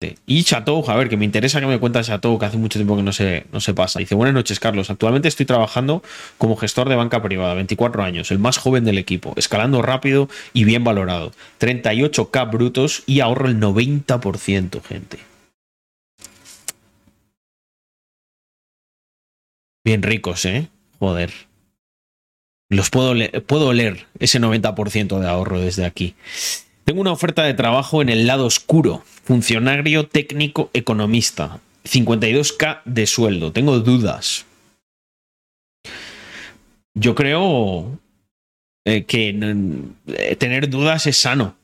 Y Chateau, a ver, que me interesa que me cuenta Chateau, que hace mucho tiempo que no se, no se pasa. Dice, buenas noches, Carlos. Actualmente estoy trabajando como gestor de banca privada, 24 años, el más joven del equipo, escalando rápido y bien valorado. 38k brutos y ahorro el 90%, gente. Bien ricos, ¿eh? Joder. Los puedo, puedo leer ese 90% de ahorro desde aquí. Tengo una oferta de trabajo en el lado oscuro, funcionario técnico economista, 52k de sueldo. Tengo dudas. Yo creo eh, que eh, tener dudas es sano.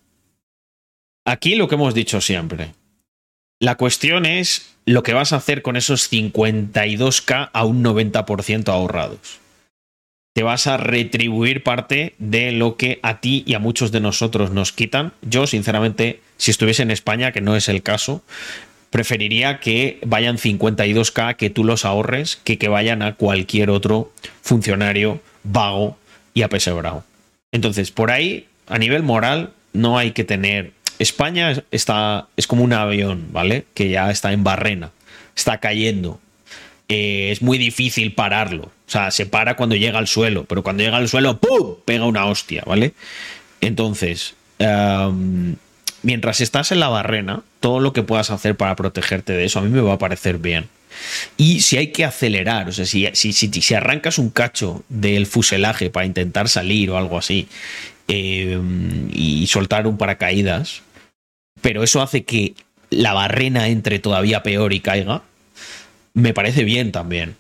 Aquí lo que hemos dicho siempre. La cuestión es lo que vas a hacer con esos 52k a un 90% ahorrados te vas a retribuir parte de lo que a ti y a muchos de nosotros nos quitan. Yo, sinceramente, si estuviese en España, que no es el caso, preferiría que vayan 52k, que tú los ahorres, que que vayan a cualquier otro funcionario vago y apesebrado. Entonces, por ahí, a nivel moral, no hay que tener... España está, es como un avión, ¿vale? Que ya está en barrena, está cayendo. Eh, es muy difícil pararlo o sea, se para cuando llega al suelo, pero cuando llega al suelo, ¡pum! pega una hostia, ¿vale? Entonces, em, mientras estás en la barrena, todo lo que puedas hacer para protegerte de eso a mí me va a parecer bien. Y si hay que acelerar, o sea, si, si, si, arrancas un cacho del fuselaje para intentar salir o algo así em, y soltar un paracaídas, pero eso hace que la barrena entre todavía peor y caiga, me parece bien también.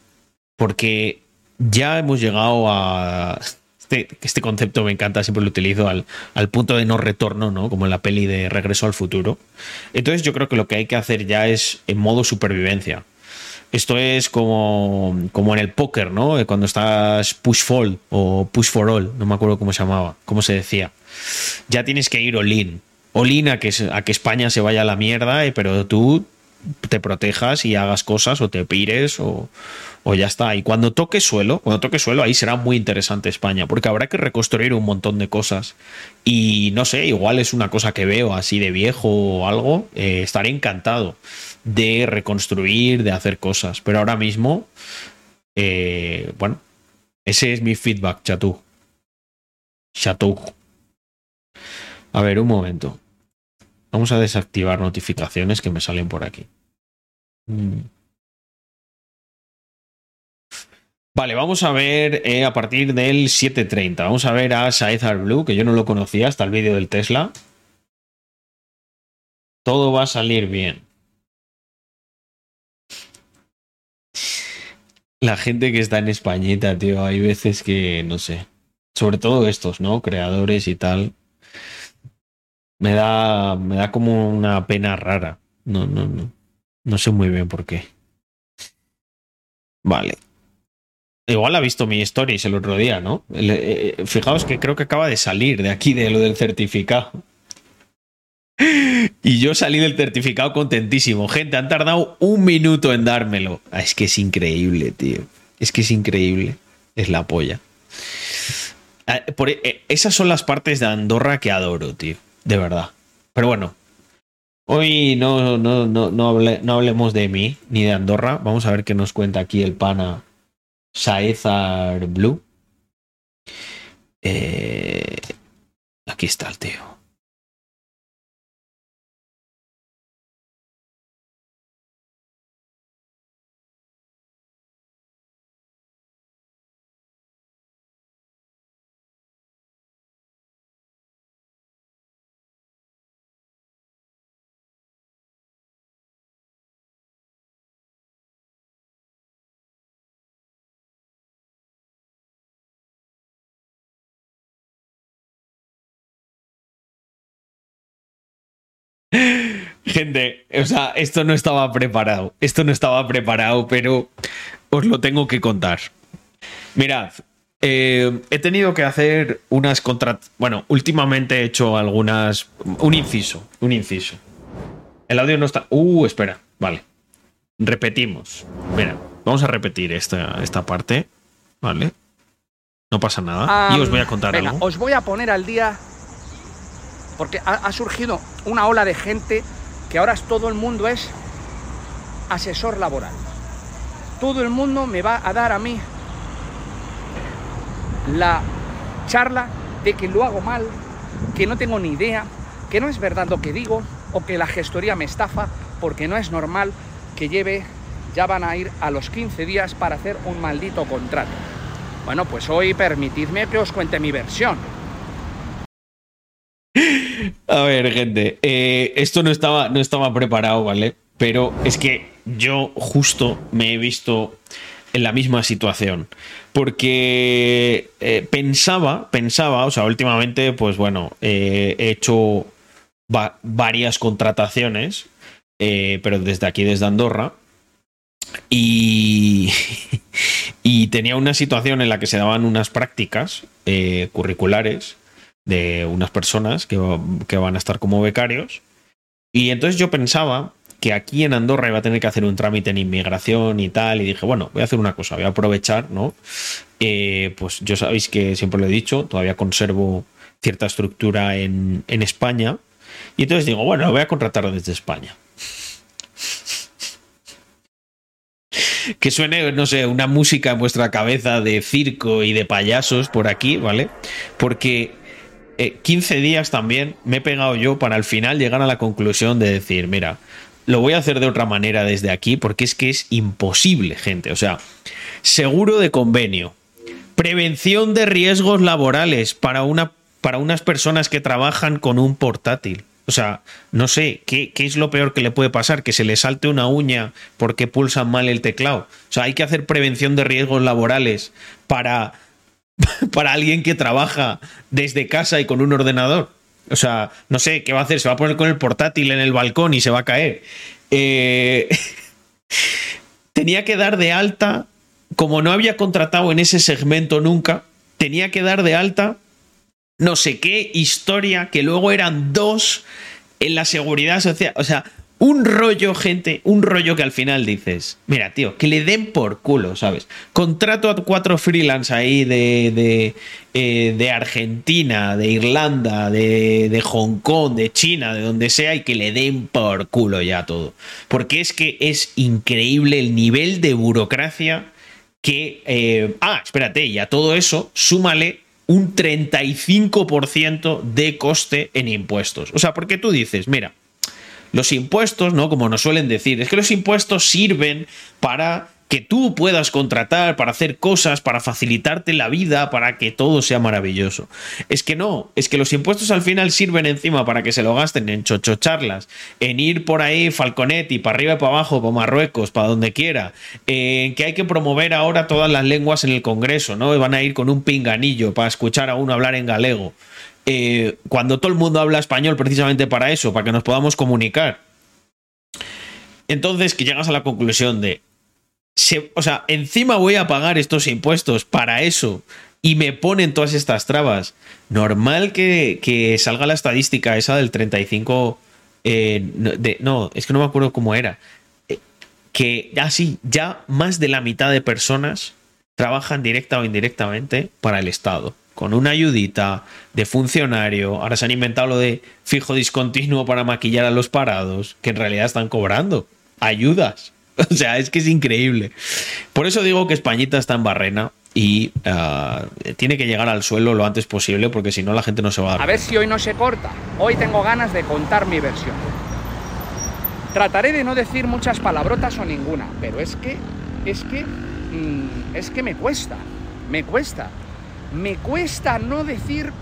Porque ya hemos llegado a. Este, este, concepto me encanta, siempre lo utilizo al, al, punto de no retorno, ¿no? Como en la peli de Regreso al futuro. Entonces, yo creo que lo que hay que hacer ya es en modo supervivencia. Esto es como, como en el póker, ¿no? Eh, cuando estás push fall o push for all, no me acuerdo cómo se llamaba, cómo se decía. Ya tienes que ir all-in. All-in a que, a que España se vaya a la mierda, eh, pero tú te protejas y hagas cosas o te pires o, o ya está. Y cuando toque suelo, cuando toque suelo, ahí será muy interesante España, porque habrá que reconstruir un montón de cosas. Y no sé, igual es una cosa que veo así de viejo o algo, eh, estaré encantado de reconstruir, de hacer cosas. Pero ahora mismo, eh, bueno, ese es mi feedback, Chatou. Chatou. A ver, un momento. Vamos a desactivar notificaciones que me salen por aquí. Mm. Vale, vamos a ver eh, a partir del 7.30. Vamos a ver a Saezar Blue, que yo no lo conocía hasta el vídeo del Tesla. Todo va a salir bien. La gente que está en Españita, tío, hay veces que, no sé. Sobre todo estos, ¿no? Creadores y tal. Me da, me da como una pena rara. No, no, no. No sé muy bien por qué. Vale. Igual ha visto mi stories el otro día, ¿no? Eh, eh, fijaos que creo que acaba de salir de aquí, de lo del certificado. Y yo salí del certificado contentísimo. Gente, han tardado un minuto en dármelo. Ah, es que es increíble, tío. Es que es increíble. Es la polla. Ah, e, esas son las partes de Andorra que adoro, tío. De verdad. Pero bueno. Hoy no, no, no, no, hablemos de mí ni de Andorra. Vamos a ver qué nos cuenta aquí el pana Saezar Blue. Eh, aquí está el tío. Gente, o sea, esto no estaba preparado. Esto no estaba preparado, pero os lo tengo que contar. Mirad, eh, he tenido que hacer unas contra... Bueno, últimamente he hecho algunas... Un inciso, un inciso. El audio no está... Uh, espera, vale. Repetimos. Mira, vamos a repetir esta, esta parte, ¿vale? No pasa nada. y os voy a contar algo. Os voy a poner al día porque ha surgido una ola de gente que ahora todo el mundo es asesor laboral. Todo el mundo me va a dar a mí la charla de que lo hago mal, que no tengo ni idea, que no es verdad lo que digo o que la gestoría me estafa porque no es normal que lleve, ya van a ir a los 15 días para hacer un maldito contrato. Bueno, pues hoy permitidme que os cuente mi versión. A ver, gente, eh, esto no estaba, no estaba preparado, ¿vale? Pero es que yo justo me he visto en la misma situación. Porque eh, pensaba, pensaba, o sea, últimamente, pues bueno, eh, he hecho varias contrataciones, pero desde aquí, desde Andorra. Y, y tenía una situación en la que se daban unas prácticas curriculares de unas personas que, van a estar como becarios. Y entonces yo pensaba que aquí en Andorra iba a tener que hacer un trámite en inmigración y tal. Y dije, bueno, voy a hacer una cosa, voy a aprovechar, ¿no? Eh, pues yo sabéis que siempre lo he dicho, todavía conservo cierta estructura en, en España. Y entonces digo, bueno, lo voy a contratar desde España. que suene, no sé, una música en vuestra cabeza de circo y de payasos por aquí, ¿vale? Porque 15 eh, días también me he pegado yo para al final llegar a la conclusión de decir, mira, lo voy a hacer de otra manera desde aquí porque es que es imposible, gente. O sea, seguro de convenio, prevención de riesgos laborales para, una, para unas personas que trabajan con un portátil. O sea, no sé, ¿qué, es lo peor que le puede pasar? Que se le salte una uña porque pulsan mal el teclado. O sea, hay que hacer prevención de riesgos laborales para, para alguien que trabaja desde casa y con un ordenador. O sea, no sé, ¿qué va a hacer? ¿Se va a poner con el portátil en el balcón y se va a caer? Eh, tenía que dar de alta, como no había contratado en ese segmento nunca, tenía que dar de alta no sé qué historia, que luego eran dos en la seguridad social. O sea, un rollo, gente, un rollo que al final dices, mira, tío, que le den por culo, ¿sabes? Contrato a cuatro freelance ahí de, de, eh, de Argentina, de Irlanda, de, de, Hong Kong, de China, de donde sea, y que le den por culo ya todo. Porque es que es increíble el nivel de burocracia que... Eh, ah, espérate, y a todo eso, súmale un 35% de coste en impuestos. O sea, porque tú dices, mira, los impuestos, ¿no? Como nos suelen decir, es que los impuestos sirven para que tú puedas contratar para hacer cosas, para facilitarte la vida, para que todo sea maravilloso. Es que no, es que los impuestos al final sirven encima para que se lo gasten en chochocharlas, en ir por ahí Falconetti, para arriba y para abajo, para Marruecos, para donde quiera, en que hay que promover ahora todas las lenguas en el Congreso, ¿no? van a ir con un pinganillo para escuchar a uno hablar en galego. Eh, cuando todo el mundo habla español precisamente para eso, para que nos podamos comunicar. Entonces, que llegas a la conclusión de, o sea, encima voy a pagar estos impuestos para eso y me ponen todas estas trabas. Normal que, salga la estadística esa del 35... Eh, de, no, es que no me acuerdo cómo era. Eh, que ya sí, ya más de la mitad de personas trabajan directa o indirectamente para el Estado. Con una ayudita de funcionario. Ahora se han inventado lo de fijo discontinuo para maquillar a los parados, que en realidad están cobrando ayudas. O sea, es que es increíble. Por eso digo que Españita está en barrena y ah, tiene que llegar al suelo lo antes posible porque si no la gente no se va a dar. A ver si hoy no se corta. Hoy tengo ganas de contar mi versión. Trataré de no decir muchas palabrotas o ninguna, pero es que, es que, mm, es que me cuesta, me cuesta, me cuesta no decir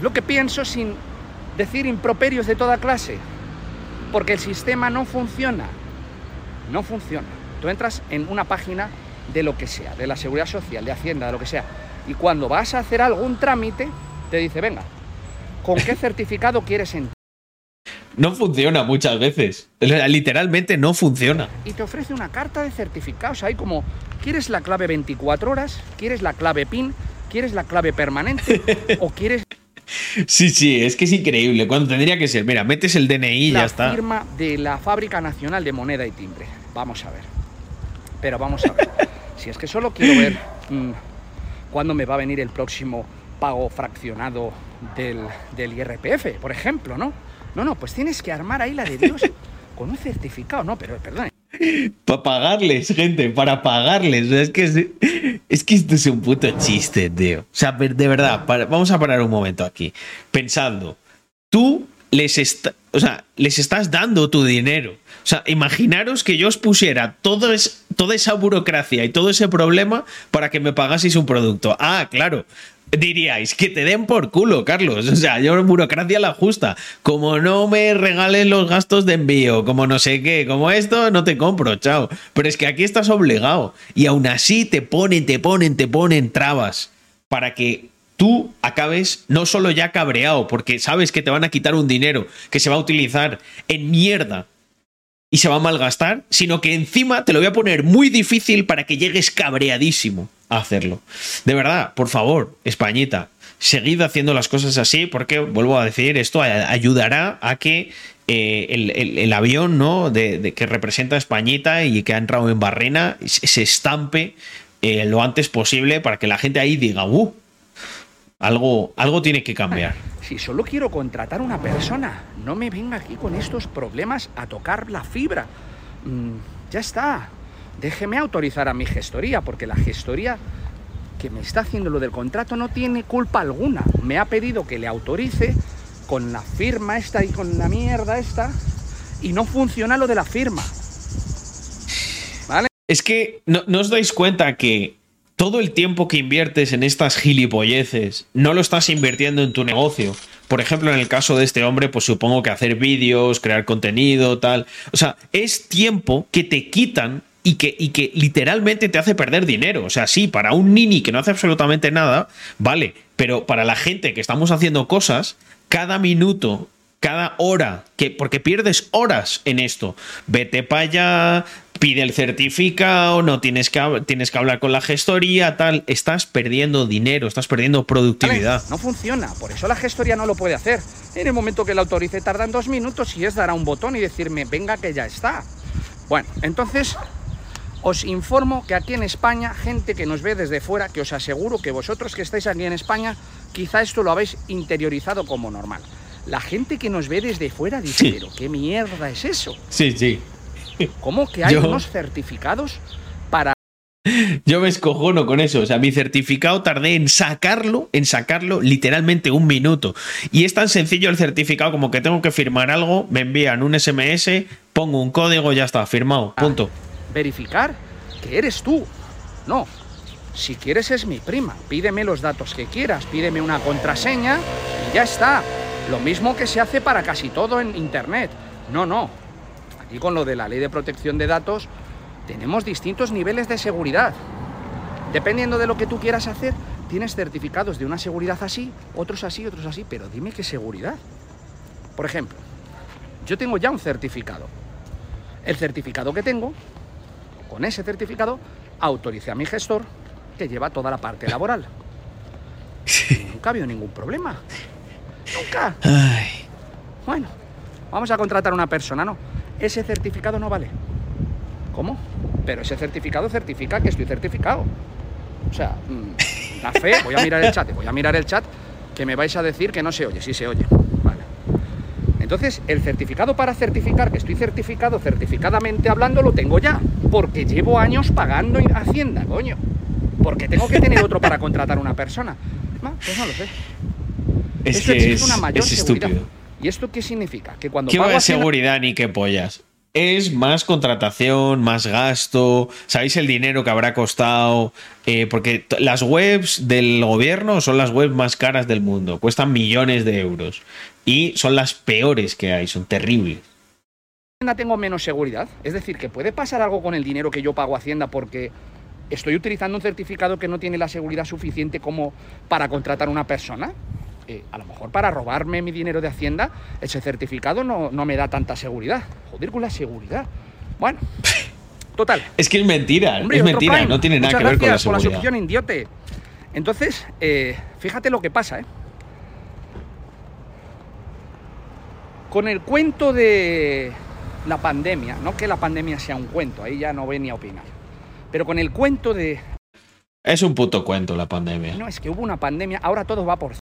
lo que pienso sin decir improperios de toda clase, porque el sistema no funciona no funciona. Tú entras en una página de lo que sea, de la seguridad social, de Hacienda, de lo que sea, y cuando vas a hacer algún trámite, te dice, venga, ¿con qué certificado quieres entrar? No funciona muchas veces. Literalmente no funciona. Y te ofrece una carta de certificados. Hay como, ¿quieres la clave 24 horas? ¿Quieres la clave PIN? ¿Quieres la clave permanente? ¿O quieres Sí, sí, es que es increíble. Cuando tendría que ser, mira, metes el DNI y ya está. La firma de la Fábrica Nacional de Moneda y Timbre. Vamos a ver. Pero vamos a ver. si es que solo quiero ver mm, cuándo me va a venir el próximo pago fraccionado del, del IRPF, por ejemplo, ¿no? No, no, pues tienes que armar ahí la de Dios con un certificado. No, pero perdón. Para pagarles, gente, para pagarles. Es que, es, que esto es un puto chiste, tío. O sea, de verdad, vamos a parar un momento aquí. Pensando, tú les, o sea, les estás dando tu dinero. O sea, imaginaros que yo os pusiera toda esa burocracia y todo ese problema para que me pagaseis un producto. Ah, claro. Diríais que te den por culo, Carlos. O sea, yo burocracia la justa. Como no me regalen los gastos de envío, como no sé qué, como esto, no te compro, chao. Pero es que aquí estás obligado. Y aún así te ponen, te ponen, te ponen trabas para que tú acabes no solo ya cabreado, porque sabes que te van a quitar un dinero que se va a utilizar en mierda y se va a malgastar, sino que encima te lo voy a poner muy difícil para que llegues cabreadísimo a hacerlo. De verdad, por favor, Españita, seguid haciendo las cosas así porque, vuelvo a decir, esto ayudará a que eh, el, avión ¿no? De, que representa a Españita y que ha entrado en Barrena se estampe eh, lo antes posible para que la gente ahí diga, uh, algo, algo tiene que cambiar. Si solo quiero contratar una persona, no me venga aquí con estos problemas a tocar la fibra. Mm, ya está. Déjeme autorizar a mi gestoría, porque la gestoría que me está haciendo lo del contrato no tiene culpa alguna. Me ha pedido que le autorice con la firma esta y con la mierda esta, y no funciona lo de la firma. ¿Vale? Es que no, no os dais cuenta que todo el tiempo que inviertes en estas gilipolleces no lo estás invirtiendo en tu negocio. Por ejemplo, en el caso de este hombre, pues supongo que hacer vídeos, crear contenido, tal. O sea, es tiempo que te quitan y que, y que literalmente te hace perder dinero. O sea, sí, para un nini que no hace absolutamente nada, vale, pero para la gente que estamos haciendo cosas, cada minuto cada hora, que, porque pierdes horas en esto. Vete para allá, pide el certificado, no tienes que, tienes que hablar con la gestoría, tal. Estás perdiendo dinero, estás perdiendo productividad. no funciona, por eso la gestoría no lo puede hacer. En el momento que la autorice tardan dos minutos y es dar a un botón y decirme, venga que ya está. Bueno, entonces os informo que aquí en España, gente que nos ve desde fuera, que os aseguro que vosotros que estáis aquí en España, quizá esto lo habéis interiorizado como normal la gente que nos ve desde fuera dice, pero ¿qué mierda es eso? Sí, sí. ¿Cómo que hay unos certificados para... Yo me escojono con eso. O sea, mi certificado tardé en sacarlo, en sacarlo literalmente un minuto. Y es tan sencillo el certificado como que tengo que firmar algo, me envían un SMS, pongo un código, ya está, firmado. Ah, punto. verificar que eres tú. No. Si quieres es mi prima. Pídeme los datos que quieras, pídeme una contraseña y ya está. Lo mismo que se hace para casi todo en Internet. No, no. Aquí con lo de la ley de protección de datos tenemos distintos niveles de seguridad. Dependiendo de lo que tú quieras hacer, tienes certificados de una seguridad así, otros así, otros así, pero dime qué seguridad. Por ejemplo, yo tengo ya un certificado. El certificado que tengo, con ese certificado, autoricé a mi gestor que lleva toda la parte laboral. nunca había ningún problema. Nunca. Bueno, vamos a contratar a una persona, ¿no? Ese certificado no vale. ¿Cómo? Pero ese certificado certifica que estoy certificado. O sea, mm, la fe, voy a mirar el chat, voy a mirar el chat, que me vais a decir que no se oye, sí se oye. Vale. Entonces, el certificado para certificar que estoy certificado, certificadamente hablando, lo tengo ya, porque llevo años pagando en Hacienda, coño. Porque tengo que tener otro para contratar a una persona. No, pues no lo sé. Es que es, una mayor estúpido. ¿Y esto qué significa? Que cuando ¿Qué va de seguridad ni qué pollas? Es más contratación, más gasto, sabéis el dinero que habrá costado, eh, porque las webs del gobierno son las webs más caras del mundo, cuestan millones de euros y son las peores que hay, son terribles. Hacienda tengo menos seguridad, es decir, que puede pasar algo con el dinero que yo pago a Hacienda porque estoy utilizando un certificado que no tiene la seguridad suficiente como para contratar a una persona. Eh, a lo mejor para robarme mi dinero de Hacienda, ese certificado no, me da tanta seguridad. Joder con la seguridad. Bueno, total. Es que es mentira, es mentira, no tiene nada que ver con la seguridad. por la idiote. Entonces, eh, fíjate lo que pasa, ¿eh? Con el cuento de la pandemia, no que la pandemia sea un cuento, ahí ya no ven ni a opinar, pero con el cuento de... Es un puto cuento la pandemia. No, es que hubo una pandemia, ahora todo va por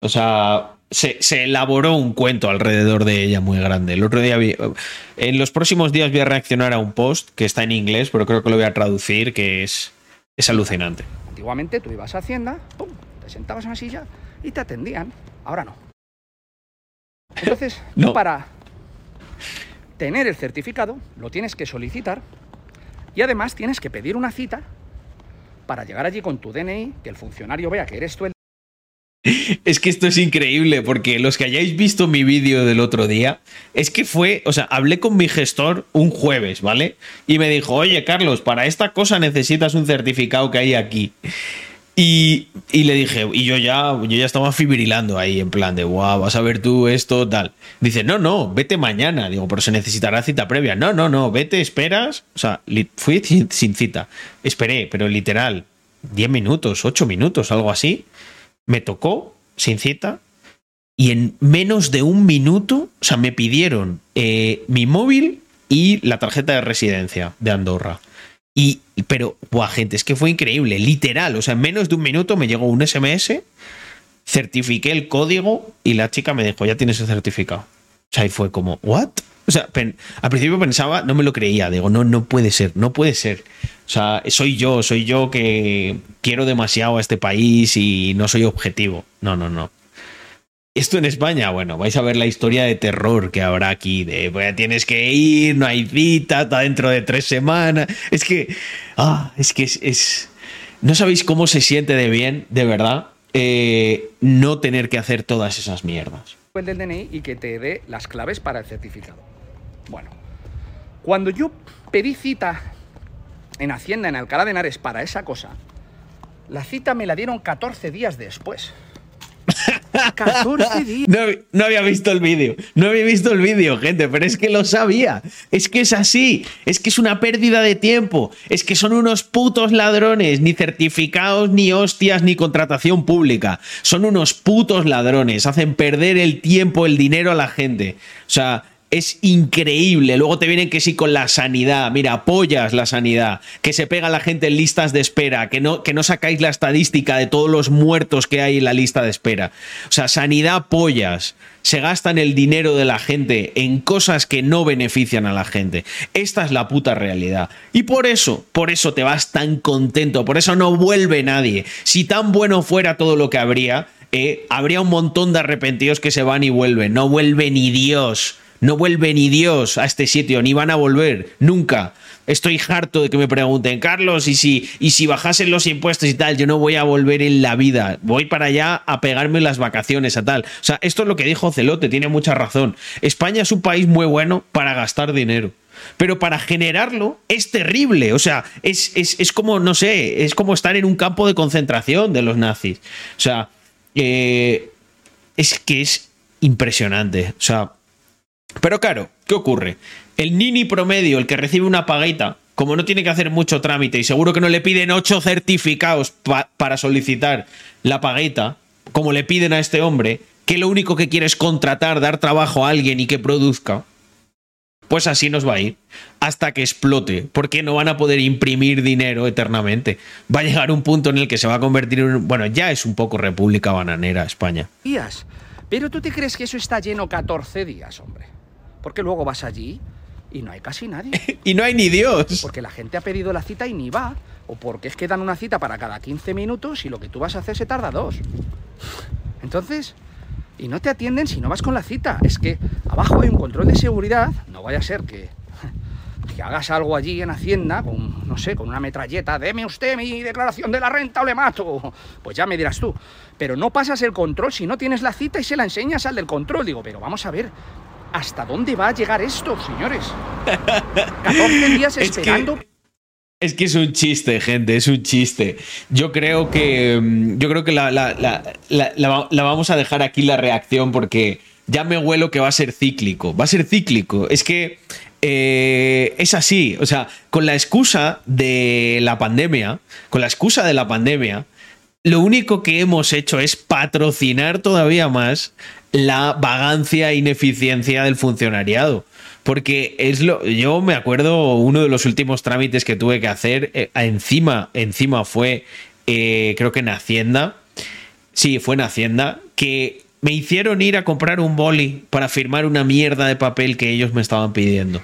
o sea, se, se, elaboró un cuento alrededor de ella muy grande. El otro día vi, en los próximos días voy a reaccionar a un post que está en inglés, pero creo que lo voy a traducir, que es, es alucinante. Antiguamente tú ibas a Hacienda, pum, te sentabas en una silla y te atendían. Ahora no. Entonces, No. para tener el certificado, lo tienes que solicitar y además tienes que pedir una cita para llegar allí con tu DNI, que el funcionario vea que eres tú el Es que esto es increíble, porque los que hayáis visto mi vídeo del otro día, es que fue, o sea, hablé con mi gestor un jueves, ¿vale? Y me dijo, oye, Carlos, para esta cosa necesitas un certificado que hay aquí. Y, y le dije, y yo ya, yo ya estaba fibrilando ahí, en plan de, guau, vas a ver tú esto, tal. Dice, no, no, vete mañana. Digo, pero se necesitará cita previa. No, no, no, vete, esperas. O sea, fui sin, sin cita. Esperé, pero literal, 10 minutos, 8 minutos, algo así. Me tocó, sin cita, y en menos de un minuto, o sea, me pidieron eh, mi móvil y la tarjeta de residencia de Andorra. Y, pero, buah, gente, es que fue increíble, literal. O sea, en menos de un minuto me llegó un SMS, certifiqué el código y la chica me dijo, ya tienes el certificado. O sea, y fue como, ¿what? O sea, al principio pensaba, no me lo creía. Digo, no, no puede ser, no puede ser. O sea, soy yo, soy yo que quiero demasiado a este país y no soy objetivo. No, no, no. Esto en España, bueno, vais a ver la historia de terror que habrá aquí, de pues, tienes que ir, no hay cita, está dentro de tres semanas. Es que, ah, es que es, es- no sabéis cómo se siente de bien, de verdad, eh, no tener que hacer todas esas mierdas. el del DNI y que te dé las claves para el certificado. Bueno, cuando yo pedí cita en Hacienda, en Alcalá de Henares, para esa cosa, la cita me la dieron 14 días después. 14 días. No, no había visto el vídeo, no había visto el vídeo, gente, pero es que lo sabía. Es que es así, es que es una pérdida de tiempo, es que son unos putos ladrones, ni certificados, ni hostias, ni contratación pública. Son unos putos ladrones, hacen perder el tiempo, el dinero a la gente. O sea, es increíble. Luego te vienen que sí con la sanidad. Mira, apoyas la sanidad. Que se pega la gente en listas de espera. Que no, que no sacáis la estadística de todos los muertos que hay en la lista de espera. O sea, sanidad apoyas. Se gastan el dinero de la gente en cosas que no benefician a la gente. Esta es la puta realidad. Y por eso, por eso te vas tan contento. Por eso no vuelve nadie. Si tan bueno fuera todo lo que habría, eh, habría un montón de arrepentidos que se van y vuelven. No vuelve ni Dios. No vuelve ni Dios a este sitio, ni van a volver, nunca. Estoy harto de que me pregunten, Carlos, ¿y si, y si bajasen los impuestos y tal, yo no voy a volver en la vida. Voy para allá a pegarme las vacaciones a tal. O sea, esto es lo que dijo Celote, tiene mucha razón. España es un país muy bueno para gastar dinero. Pero para generarlo es terrible. O sea, es, es, es como, no sé, es como estar en un campo de concentración de los nazis. O sea, eh, es que es impresionante. O sea, pero claro, ¿qué ocurre? El nini promedio, el que recibe una paguita, como no tiene que hacer mucho trámite y seguro que no le piden ocho certificados pa- para solicitar la paguita, como le piden a este hombre, que lo único que quiere es contratar, dar trabajo a alguien y que produzca, pues así nos va a ir hasta que explote, porque no van a poder imprimir dinero eternamente. Va a llegar un punto en el que se va a convertir en, bueno, ya es un poco república bananera España. días. Pero tú te crees que eso está lleno 14 días, hombre. Porque luego vas allí y no hay casi nadie. Y no hay ni Dios. Porque la gente ha pedido la cita y ni va. O porque es que dan una cita para cada 15 minutos y lo que tú vas a hacer se tarda dos. Entonces, y no te atienden si no vas con la cita. Es que abajo hay un control de seguridad. No vaya a ser que, que hagas algo allí en Hacienda con, no sé, con una metralleta. Deme usted mi declaración de la renta o le mato. Pues ya me dirás tú. Pero no pasas el control si no tienes la cita y se la enseñas al del control. Digo, pero vamos a ver. ¿Hasta dónde va a llegar esto, señores? 14 días Es que- esperando Es que es un chiste, gente, es un chiste. Yo creo que. mm, Yo creo que la vamos a dejar aquí la reacción porque ya me huelo que va a ser cíclico. Va a ser cíclico. Es que. eh, es así. O sea, con la excusa de la pandemia. Con la excusa de la pandemia. Lo único que hemos hecho es patrocinar todavía más la vagancia e ineficiencia del funcionariado. Porque es lo. Yo me acuerdo uno de los últimos trámites que tuve que hacer. eh, encima, encima fue. eh, creo que en Hacienda. Sí, fue en Hacienda. Que me hicieron ir a comprar un boli para firmar una mierda de papel que ellos me estaban pidiendo.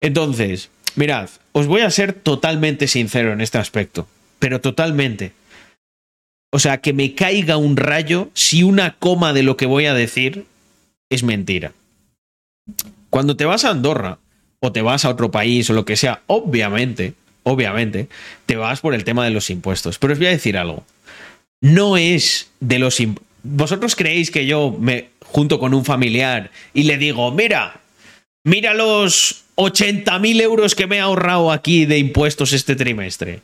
Entonces, mirad, os voy a ser totalmente sincero en este aspecto, pero totalmente. O sea, que me caiga un rayo si una coma de lo que voy a decir es mentira. Cuando te vas a Andorra o te vas a otro país o lo que sea, obviamente, obviamente, te vas por el tema de los impuestos. Pero os voy a decir algo. No es de los impuestos. ¿Vosotros creéis que yo me junto con un familiar y le digo, mira, mira los 80.000 euros que me he ahorrado aquí de impuestos este trimestre?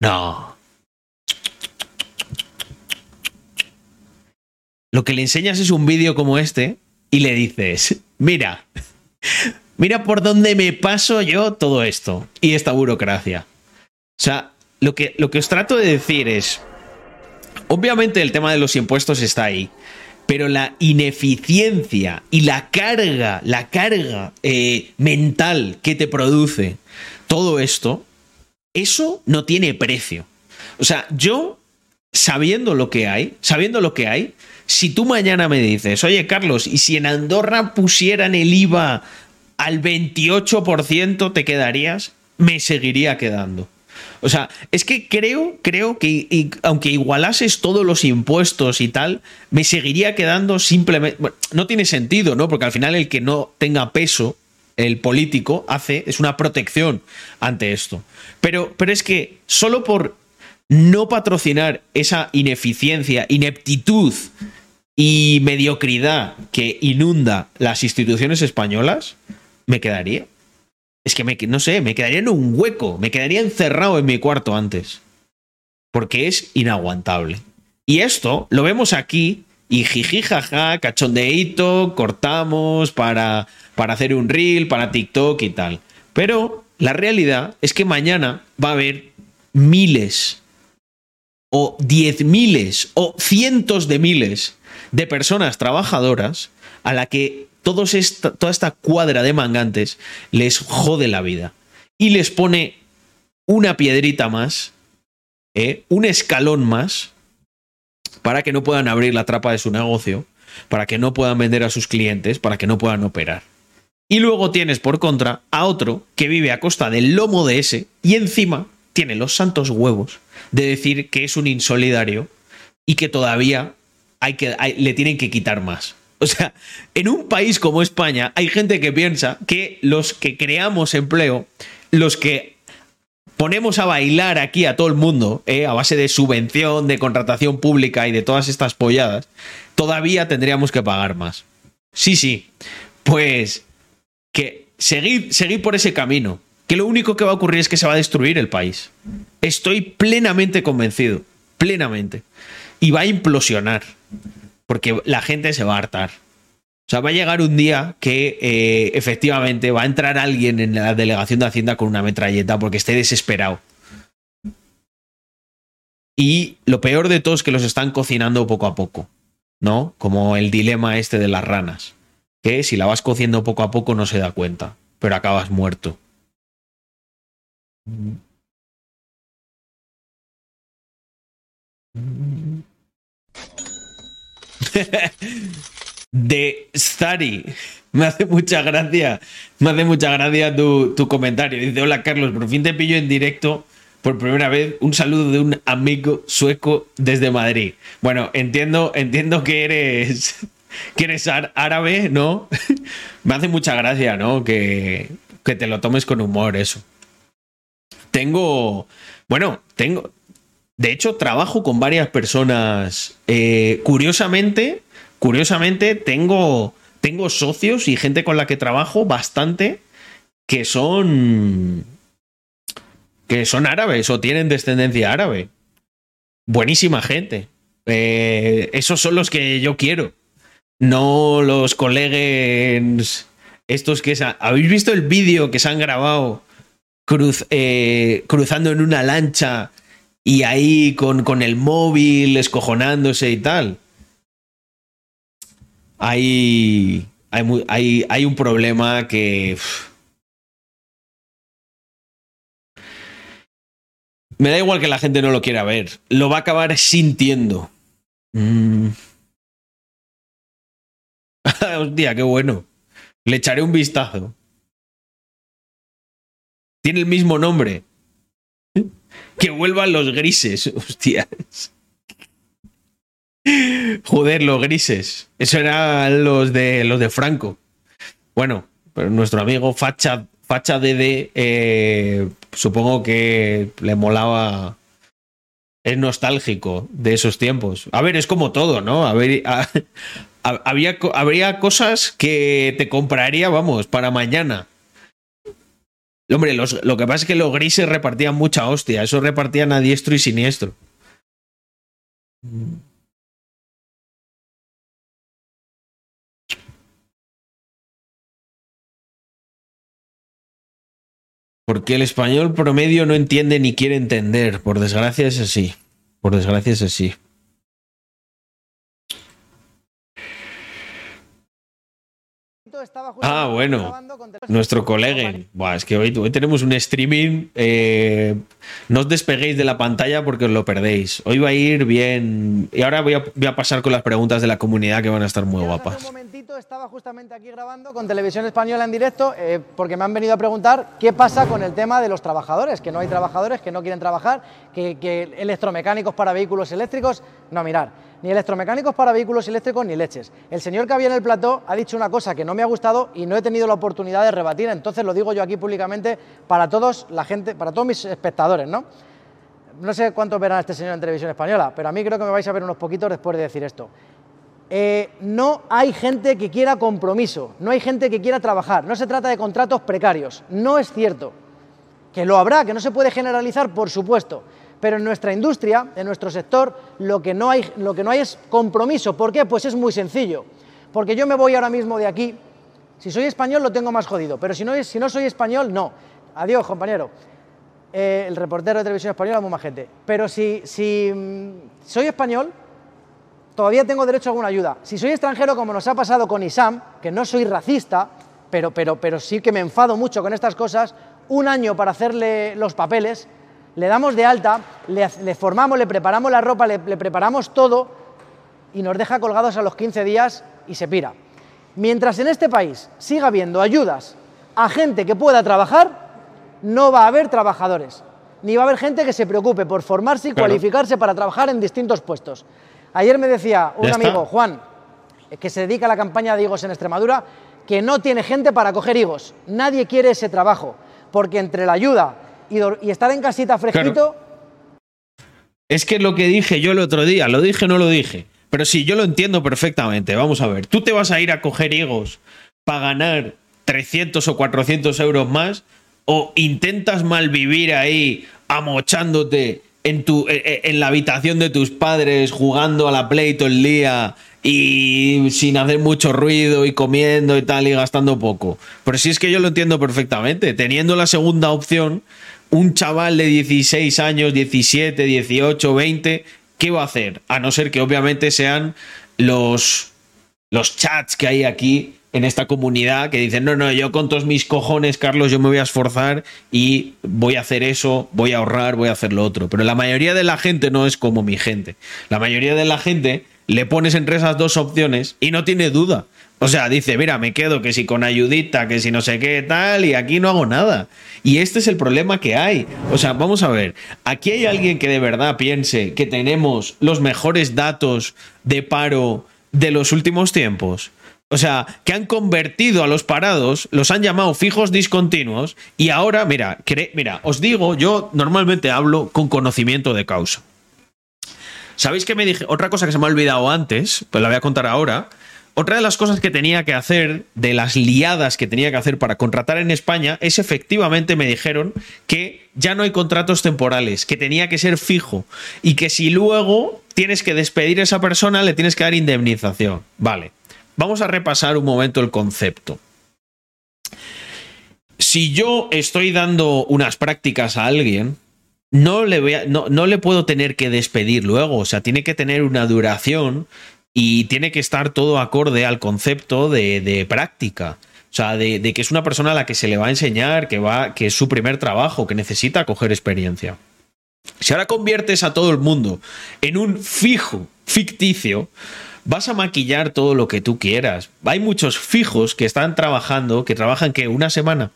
No. Lo que le enseñas es un vídeo como este y le dices, mira, mira por dónde me paso yo todo esto y esta burocracia. O sea, lo que, lo que os trato de decir es, obviamente el tema de los impuestos está ahí, pero la ineficiencia y la carga, la carga eh, mental que te produce todo esto, eso no tiene precio. O sea, yo, sabiendo lo que hay, sabiendo lo que hay, si tú mañana me dices, oye Carlos, ¿y si en Andorra pusieran el IVA al 28%, te quedarías? Me seguiría quedando. O sea, es que creo, creo que aunque igualases todos los impuestos y tal, me seguiría quedando simplemente. No tiene sentido, ¿no? Porque al final el que no tenga peso, el político, hace, es una protección ante esto. Pero, pero es que solo por no patrocinar esa ineficiencia, ineptitud y mediocridad que inunda las instituciones españolas, me quedaría. Es que no sé, me quedaría en un hueco, me quedaría encerrado en mi cuarto antes. Porque es inaguantable. Y esto lo vemos aquí y jiji jaja, cachondeito, cortamos para, para hacer un reel, para TikTok y tal. Pero la realidad es que mañana va a haber miles o diez miles o cientos de miles de personas trabajadoras a la que esta, toda esta cuadra de mangantes les jode la vida y les pone una piedrita más, ¿eh? un escalón más, para que no puedan abrir la trapa de su negocio, para que no puedan vender a sus clientes, para que no puedan operar. Y luego tienes por contra a otro que vive a costa del lomo de ese y encima tiene los santos huevos de decir que es un insolidario y que todavía hay que, le tienen que quitar más. O sea, en un país como España hay gente que piensa que los que creamos empleo, los que ponemos a bailar aquí a todo el mundo, eh, a base de subvención, de contratación pública y de todas estas polladas, todavía tendríamos que pagar más. Sí, sí. Pues que seguir, seguir por ese camino, que lo único que va a ocurrir es que se va a destruir el país. Estoy plenamente convencido, plenamente. Y va a implosionar porque la gente se va a hartar. O sea, va a llegar un día que eh, efectivamente va a entrar alguien en la delegación de Hacienda con una metralleta porque esté desesperado. Y lo peor de todo es que los están cocinando poco a poco, ¿no? Como el dilema este de las ranas, que si la vas cociendo poco a poco no se da cuenta, pero acabas muerto. de Stari. Me hace mucha gracia. Me hace mucha gracia tu, comentario. Dice: Hola Carlos, por fin te pillo en directo por primera vez. Un saludo de un amigo sueco desde Madrid. Bueno, entiendo, entiendo que eres. Que eres árabe, ¿no? Me hace mucha gracia, ¿no? Que, que te lo tomes con humor, eso. Tengo. Bueno, tengo. De hecho, trabajo con varias personas. Eh, curiosamente, curiosamente, tengo, tengo socios y gente con la que trabajo bastante que son. que son árabes o tienen descendencia árabe. Buenísima gente. Eh, esos son los que yo quiero. No los colegas. Estos que. ¿Habéis visto el vídeo que se han grabado eh, cruzando en una lancha y ahí con, con el móvil escojonándose y tal. Hay, hay, hay, un problema que... Me da igual que la gente no lo quiera ver. Lo va a acabar sintiendo. Mm. Hostia, qué bueno. Le echaré un vistazo. Tiene el mismo nombre. Que vuelvan los grises, hostias. Joder, los grises. Eso eran los de los de Franco. Bueno, pero nuestro amigo Facha, Facha DD, eh, supongo que le molaba. Es nostálgico de esos tiempos. A ver, es como todo, ¿no? A ver, había, habría cosas que te compraría, vamos, para mañana. Hombre, lo que pasa es que los grises repartían mucha hostia. Eso repartían a diestro y siniestro. Porque el español promedio no entiende ni quiere entender. Por desgracia es así. Por desgracia es así. Ah, bueno. Nuestro colega. es que hoy, tenemos un streaming. Eh, no os despeguéis de la pantalla porque os lo perdéis. Hoy va a ir bien. Y ahora voy a, pasar con las preguntas de la comunidad que van a estar muy guapas. un momentito estaba justamente aquí grabando con Televisión Española en directo eh, porque me han venido a preguntar qué pasa con el tema de los trabajadores, que no hay trabajadores, que no quieren trabajar, que, que electromecánicos para vehículos eléctricos. No, mirar ni electromecánicos para vehículos eléctricos ni leches. El señor que había en el plató ha dicho una cosa que no me ha gustado y no he tenido la oportunidad de rebatir, entonces lo digo yo aquí públicamente para todos la gente, para todos mis espectadores, ¿no? Sé cuántos verán a este señor en televisión española, pero a mí creo que me vais a ver unos poquitos después de decir esto. Eh, no hay gente que quiera compromiso, no hay gente que quiera trabajar, no se trata de contratos precarios, no es cierto. Que lo habrá, que no se puede generalizar, por supuesto, pero en nuestra industria, en nuestro sector, lo que no hay, no es compromiso. ¿Por qué? Pues es muy sencillo. Porque yo me voy ahora mismo de aquí, si soy español lo tengo más jodido, pero si no, si no soy español, no. Adiós, compañero. Eh, el reportero de televisión española, muy gente. Pero si, si mm, soy español, todavía tengo derecho a alguna ayuda. Si soy extranjero, como nos ha pasado con ISAM, que no soy racista, pero, pero, pero sí que me enfado mucho con estas cosas, un año para hacerle los papeles, le damos de alta, le, formamos, le preparamos la ropa, le, preparamos todo y nos deja colgados a los 15 días y se pira. Mientras en este país siga habiendo ayudas a gente que pueda trabajar, no va a haber trabajadores, ni va a haber gente que se preocupe por formarse y cualificarse para trabajar en distintos puestos. Ayer me decía un amigo, Juan, que se dedica a la campaña de higos en Extremadura, que no tiene gente para coger higos. Nadie quiere ese trabajo, porque entre la ayuda, y, estar en casita fresquito. Es que lo que dije yo el otro día, lo dije o no lo dije. Pero sí, yo lo entiendo perfectamente. Vamos a ver, tú te vas a ir a coger higos para ganar 300 o 400 euros más o intentas malvivir ahí amochándote en, tu, e, e, en la habitación de tus padres jugando a la Play todo el día y sin hacer mucho ruido y comiendo y tal y gastando poco. Pero sí es que yo lo entiendo perfectamente. Teniendo la segunda opción, un chaval de 16 años, 17, 18, 20, ¿qué va a hacer? A no ser que obviamente sean los, los chats que hay aquí en esta comunidad que dicen, no, no, yo con todos mis cojones, Carlos, yo me voy a esforzar y voy a hacer eso, voy a ahorrar, voy a hacer lo otro. Pero la mayoría de la gente no es como mi gente. La mayoría de la gente le pones entre esas dos opciones y no tiene duda. O sea, dice, mira, me quedo que si con ayudita, que si no sé qué tal, y aquí no hago nada. Y este es el problema que hay. O sea, vamos a ver, aquí hay alguien que de verdad piense que tenemos los mejores datos de paro de los últimos tiempos. O sea, que han convertido a los parados, los han llamado fijos discontinuos y ahora, mira, mira, os digo, yo normalmente hablo con conocimiento de causa. ¿Sabéis que me dije? Otra cosa que se me ha olvidado antes, pues la voy a contar ahora. Otra de las cosas que tenía que hacer, de las liadas que tenía que hacer para contratar en España, es efectivamente me dijeron que ya no hay contratos temporales, que tenía que ser fijo y que si luego tienes que despedir a esa persona le tienes que dar indemnización. Vale, vamos a repasar un momento el concepto. Si yo estoy dando unas prácticas a alguien, no le, no, no le puedo tener que despedir luego, o sea, tiene que tener una duración y tiene que estar todo acorde al concepto de, práctica. O sea, de, que es una persona a la que se le va a enseñar, que, va, que es su primer trabajo, que necesita coger experiencia. Si ahora conviertes a todo el mundo en un fijo ficticio, vas a maquillar todo lo que tú quieras. Hay muchos fijos que están trabajando, que trabajan que una semana.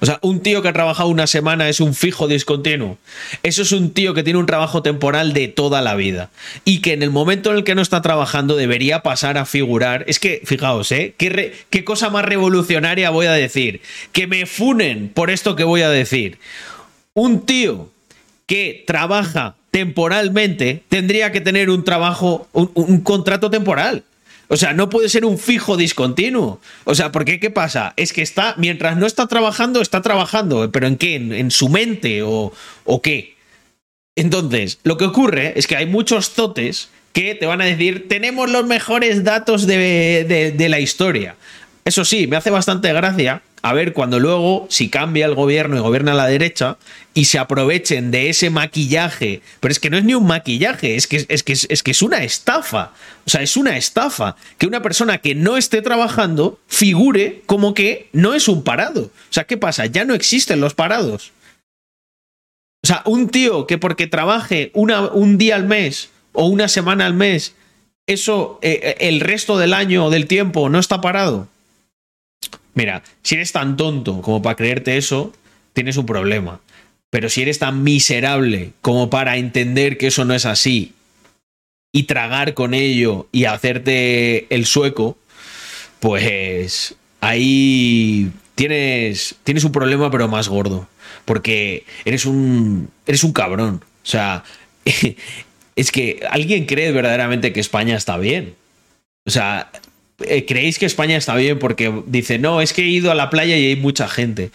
O sea, un tío que ha trabajado una semana es un fijo discontinuo. Eso es un tío que tiene un trabajo temporal de toda la vida. Y que en el momento en el que no está trabajando debería pasar a figurar. Es que, fijaos, ¿eh? ¿Qué, qué cosa más revolucionaria voy a decir? Que me funen por esto que voy a decir. Un tío que trabaja temporalmente tendría que tener un trabajo, un, contrato temporal. O sea, no puede ser un fijo discontinuo. O sea, porque ¿qué pasa? Es que está, mientras no está trabajando, está trabajando. ¿Pero en qué? ¿En, su mente o, o, qué? Entonces, lo que ocurre es que hay muchos zotes que te van a decir, tenemos los mejores datos de, de la historia. Eso sí, me hace bastante gracia a ver cuando luego, si cambia el gobierno y gobierna la derecha, y se aprovechen de ese maquillaje, pero es que no es ni un maquillaje, es que es, que, es, que es una estafa. O sea, es una estafa que una persona que no esté trabajando figure como que no es un parado. O sea, ¿qué pasa? Ya no existen los parados. O sea, un tío que porque trabaje una, un día al mes o una semana al mes, eso eh, el resto del año o del tiempo no está parado. Mira, si eres tan tonto como para creerte eso, tienes un problema. Pero si eres tan miserable como para entender que eso no es así y tragar con ello y hacerte el sueco, pues ahí tienes, tienes un problema pero más gordo. Porque eres un, eres un cabrón. O sea, es que alguien cree verdaderamente que España está bien. O sea, creéis que España está bien porque dice, no, es que he ido a la playa y hay mucha gente.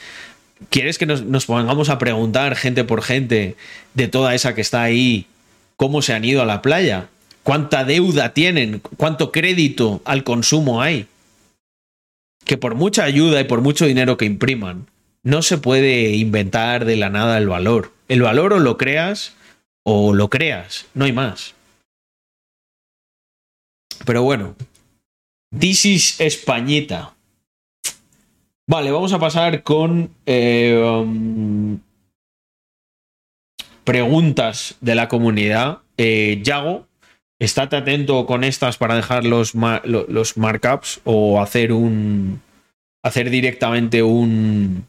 ¿Quieres que nos, pongamos a preguntar gente por gente de toda esa que está ahí cómo se han ido a la playa? ¿Cuánta deuda tienen? ¿Cuánto crédito al consumo hay? Que por mucha ayuda y por mucho dinero que impriman, no se puede inventar de la nada el valor. El valor o lo creas o lo creas, no hay más. Pero bueno, This is Españita. Vale, vamos a pasar con eh, um, preguntas de la comunidad. Eh, Yago, estate atento con estas para dejar los, los markups o hacer un. hacer directamente un.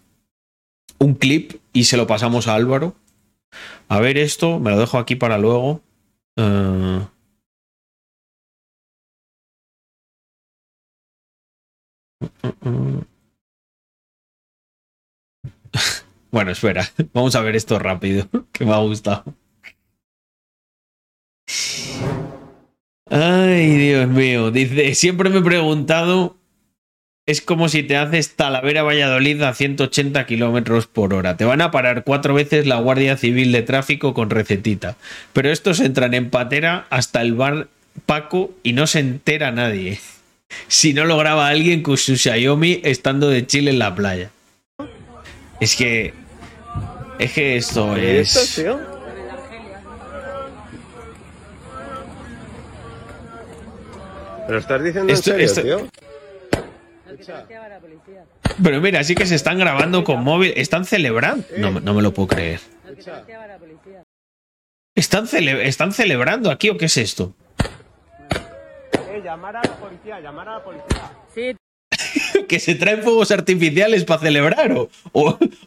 un clip y se lo pasamos a Álvaro. A ver esto, me lo dejo aquí para luego. Uh, Bueno, espera, vamos a ver esto rápido, que me ha gustado. Ay, Dios mío, dice, siempre me he preguntado, es como si te haces Talavera Valladolid a 180 kilómetros por hora. Te van a parar cuatro veces la Guardia Civil de Tráfico con recetita. Pero estos entran en patera hasta el bar Paco y no se entera nadie si no lo graba alguien con su Xiaomi estando de Chile en la playa. Es que. Es que esto es. ¿Pero estás diciendo esto, en serio, tío? Pero mira, sí que se están grabando con móvil. Están celebrando. No, no me lo puedo creer. ¿Están, cele ¿Están celebrando aquí o qué es esto? Llamar a la policía, llamar a la policía. Sí. que se traen fuegos artificiales para celebrar o,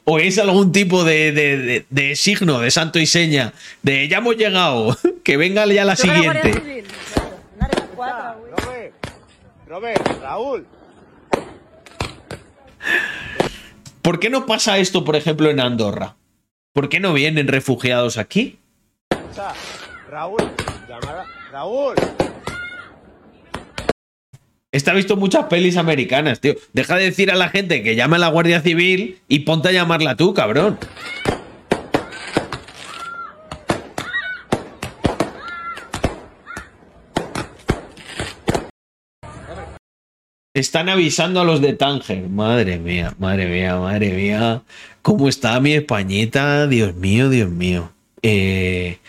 o, es algún tipo de, de, de, signo de santo y seña de ya hemos llegado, que venga ya la siguiente. Robert, Robert, Raúl. ¿Por qué no pasa esto, por ejemplo, en Andorra? ¿Por qué no vienen refugiados aquí? Raúl, llamada. Raúl. Esta ha visto muchas pelis americanas, tío. Deja de decir a la gente que llame a la Guardia Civil y ponte a llamarla tú, cabrón. Están avisando a los de Tánger. Madre mía, madre mía, madre mía. ¿Cómo está mi Españita? Dios mío, Dios mío. Eh,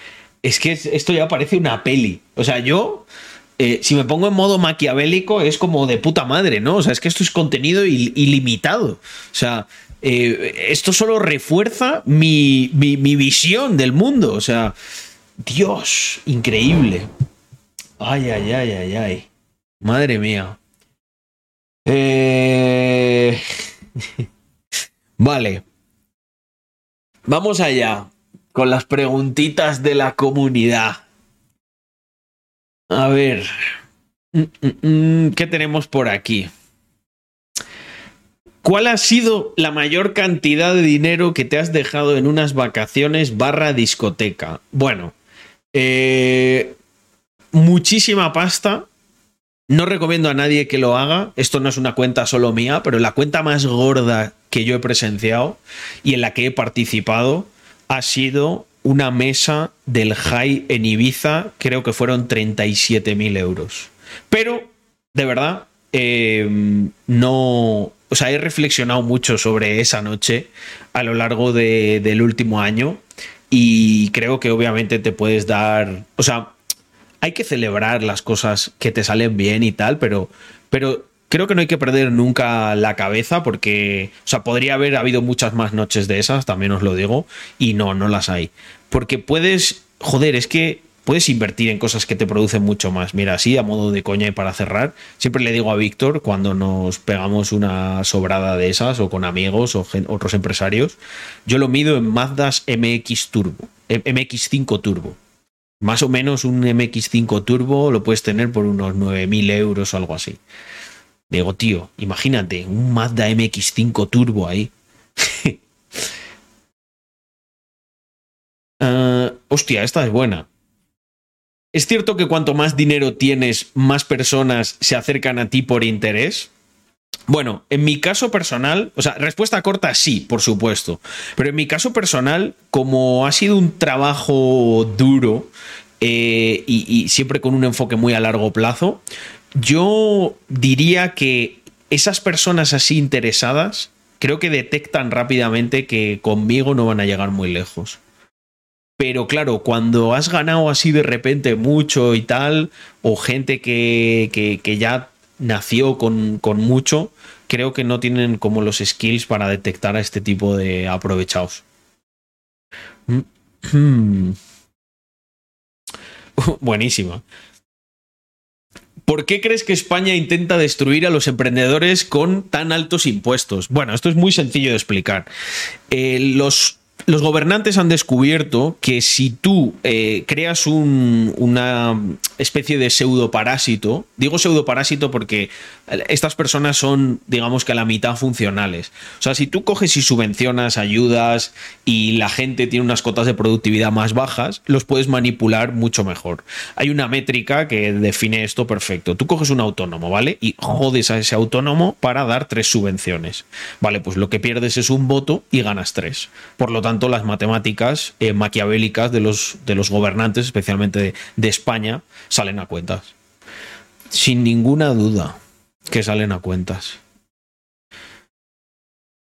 es que esto ya parece una peli. O sea, yo eh, si me pongo en modo maquiavélico, es como de puta madre, ¿no? O sea, es que esto es contenido ilimitado. O sea, eh, esto solo refuerza mi, mi, visión del mundo. O sea, Dios, increíble. Ay, ay, ay, ay, ay. Madre mía. Eh... vale. Vamos allá con las preguntitas de la comunidad. A ver. Mm, mm, mm, ¿Qué tenemos por aquí? ¿Cuál ha sido la mayor cantidad de dinero que te has dejado en unas vacaciones barra discoteca? Bueno, eh, muchísima pasta. No recomiendo a nadie que lo haga. Esto no es una cuenta solo mía, pero la cuenta más gorda que yo he presenciado y en la que he participado ha sido una mesa del High en Ibiza. Creo que fueron 37.000 euros. Pero, de verdad, eh, no. O sea, he reflexionado mucho sobre esa noche a lo largo del último año y creo que obviamente te puedes dar. O sea, hay que celebrar las cosas que te salen bien y tal, pero, pero creo que no hay que perder nunca la cabeza porque, o sea, podría haber habido muchas más noches de esas, también os lo digo, y no, no las hay. Porque puedes, joder, es que puedes invertir en cosas que te producen mucho más. Mira, así a modo de coña y para cerrar, siempre le digo a Víctor cuando nos pegamos una sobrada de esas o con amigos o otros empresarios, yo lo mido en Mazdas MX Turbo, MX5 Turbo. Más o menos un MX5 Turbo lo puedes tener por unos 9.000 euros o algo así. Digo, tío, imagínate, un Mazda MX5 Turbo ahí. uh, hostia, esta es buena. ¿Es cierto que cuanto más dinero tienes, más personas se acercan a ti por interés? Bueno, en mi caso personal, o sea, respuesta corta sí, por supuesto, pero en mi caso personal, como ha sido un trabajo duro eh, y, siempre con un enfoque muy a largo plazo, yo diría que esas personas así interesadas creo que detectan rápidamente que conmigo no van a llegar muy lejos. Pero claro, cuando has ganado así de repente mucho y tal, o gente que, que ya nació con, con, mucho, creo que no tienen como los skills para detectar a este tipo de aprovechados. Buenísima. ¿Por qué crees que España intenta destruir a los emprendedores con tan altos impuestos? Bueno, esto es muy sencillo de explicar. Eh, los los gobernantes han descubierto que si tú eh, creas una especie de pseudoparásito, digo pseudoparásito porque estas personas son, digamos que a la mitad funcionales. O sea, si tú coges y subvencionas, ayudas y la gente tiene unas cotas de productividad más bajas, los puedes manipular mucho mejor. Hay una métrica que define esto perfecto. Tú coges un autónomo, ¿vale? Y jodes a ese autónomo para dar tres subvenciones. Vale, pues lo que pierdes es un voto y ganas tres. Por lo tanto, tanto, las matemáticas eh, maquiavélicas de los, de los gobernantes, especialmente de, España, salen a cuentas. Sin ninguna duda que salen a cuentas.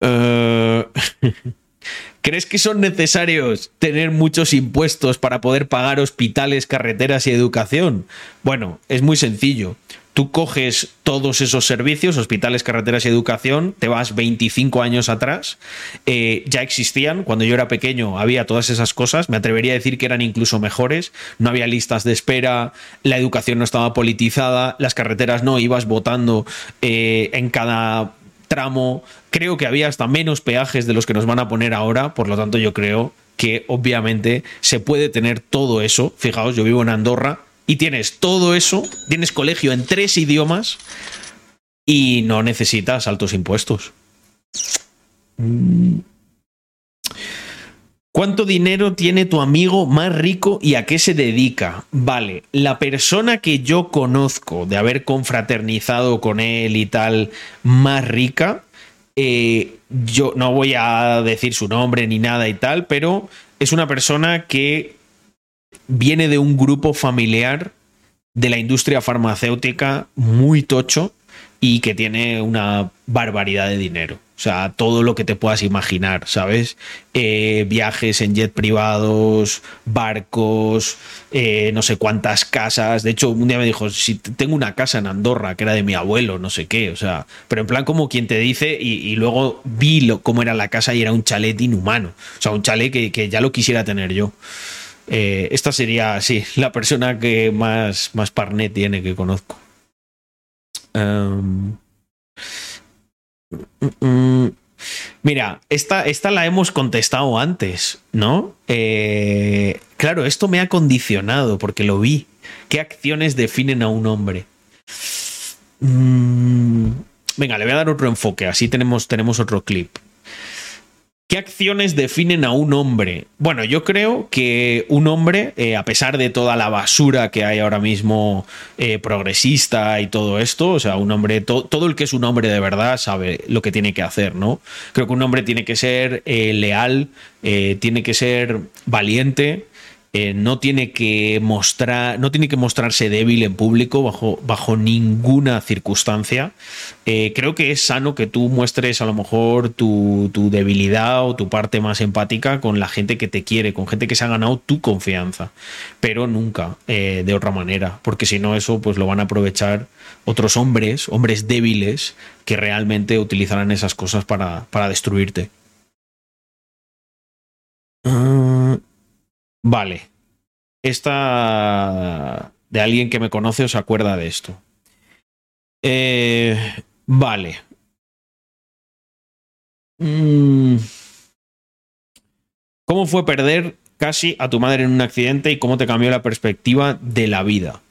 Eh, ¿Crees que son necesarios tener muchos impuestos para poder pagar hospitales, carreteras y educación? Bueno, es muy sencillo tú coges todos esos servicios, hospitales, carreteras y educación, te vas 25 años atrás, eh, ya existían, cuando yo era pequeño había todas esas cosas, me atrevería a decir que eran incluso mejores, no había listas de espera, la educación no estaba politizada, las carreteras no, ibas votando eh, en cada tramo, creo que había hasta menos peajes de los que nos van a poner ahora, por lo tanto yo creo que obviamente se puede tener todo eso, fijaos, yo vivo en Andorra, y tienes todo eso, tienes colegio en tres idiomas y no necesitas altos impuestos. ¿Cuánto dinero tiene tu amigo más rico y a qué se dedica? Vale, la persona que yo conozco de haber confraternizado con él y tal, más rica, eh, yo no voy a decir su nombre ni nada y tal, pero es una persona que viene de un grupo familiar de la industria farmacéutica muy tocho y que tiene una barbaridad de dinero. O sea, todo lo que te puedas imaginar, ¿sabes? Eh, viajes en jet privados, barcos, eh, no sé cuántas casas. De hecho, un día me dijo, si tengo una casa en Andorra, que era de mi abuelo, no sé qué. O sea, pero en plan como quien te dice, y, luego vi lo, cómo era la casa y era un chalet inhumano. O sea, un chalet que, que ya lo quisiera tener yo. Eh, esta sería, sí, la persona que más, más parné tiene que conozco. Em, mm, mm, mira, esta, esta, la hemos contestado antes, ¿no? Eh, claro, esto me ha condicionado porque lo vi. ¿Qué acciones definen a un hombre? Mm, venga, le voy a dar otro enfoque, así tenemos, tenemos otro clip. ¿Qué acciones definen a un hombre? Bueno, yo creo que un hombre, eh, a pesar de toda la basura que hay ahora mismo eh, progresista y todo esto, o sea, un hombre, todo el que es un hombre de verdad sabe lo que tiene que hacer, ¿no? Creo que un hombre tiene que ser eh, leal, tiene que ser valiente, eh, no tiene que mostrar, no tiene que mostrarse débil en público bajo, bajo ninguna circunstancia. Eh, creo que es sano que tú muestres a lo mejor tu, debilidad o tu parte más empática con la gente que te quiere, con gente que se ha ganado tu confianza, pero nunca eh, de otra manera, porque si no eso pues lo van a aprovechar otros hombres, hombres débiles, que realmente utilizarán esas cosas para, para destruirte. Vale. Esta de alguien que me conoce os acuerda de esto. Eh, vale. Mm. ¿Cómo fue perder casi a tu madre en un accidente y cómo te cambió la perspectiva de la vida?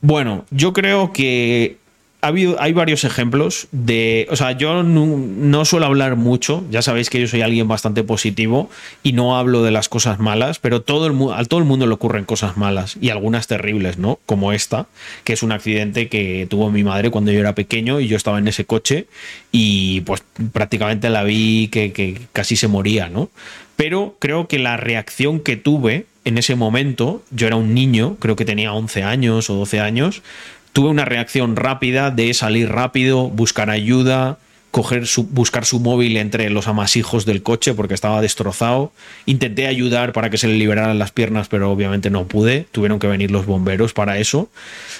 Bueno, yo creo que hay varios ejemplos de. O sea, yo no, suelo hablar mucho. Ya sabéis que yo soy alguien bastante positivo y no hablo de las cosas malas, pero todo el, a todo el mundo le ocurren cosas malas y algunas terribles, ¿no? Como esta, que es un accidente que tuvo mi madre cuando yo era pequeño y yo estaba en ese coche y pues prácticamente la vi que, que casi se moría, ¿no? Pero creo que la reacción que tuve en ese momento, yo era un niño, creo que tenía 11 años o 12 años, tuve una reacción rápida de salir rápido, buscar ayuda, coger buscar su móvil entre los amasijos del coche porque estaba destrozado. Intenté ayudar para que se le liberaran las piernas, pero obviamente no pude. Tuvieron que venir los bomberos para eso.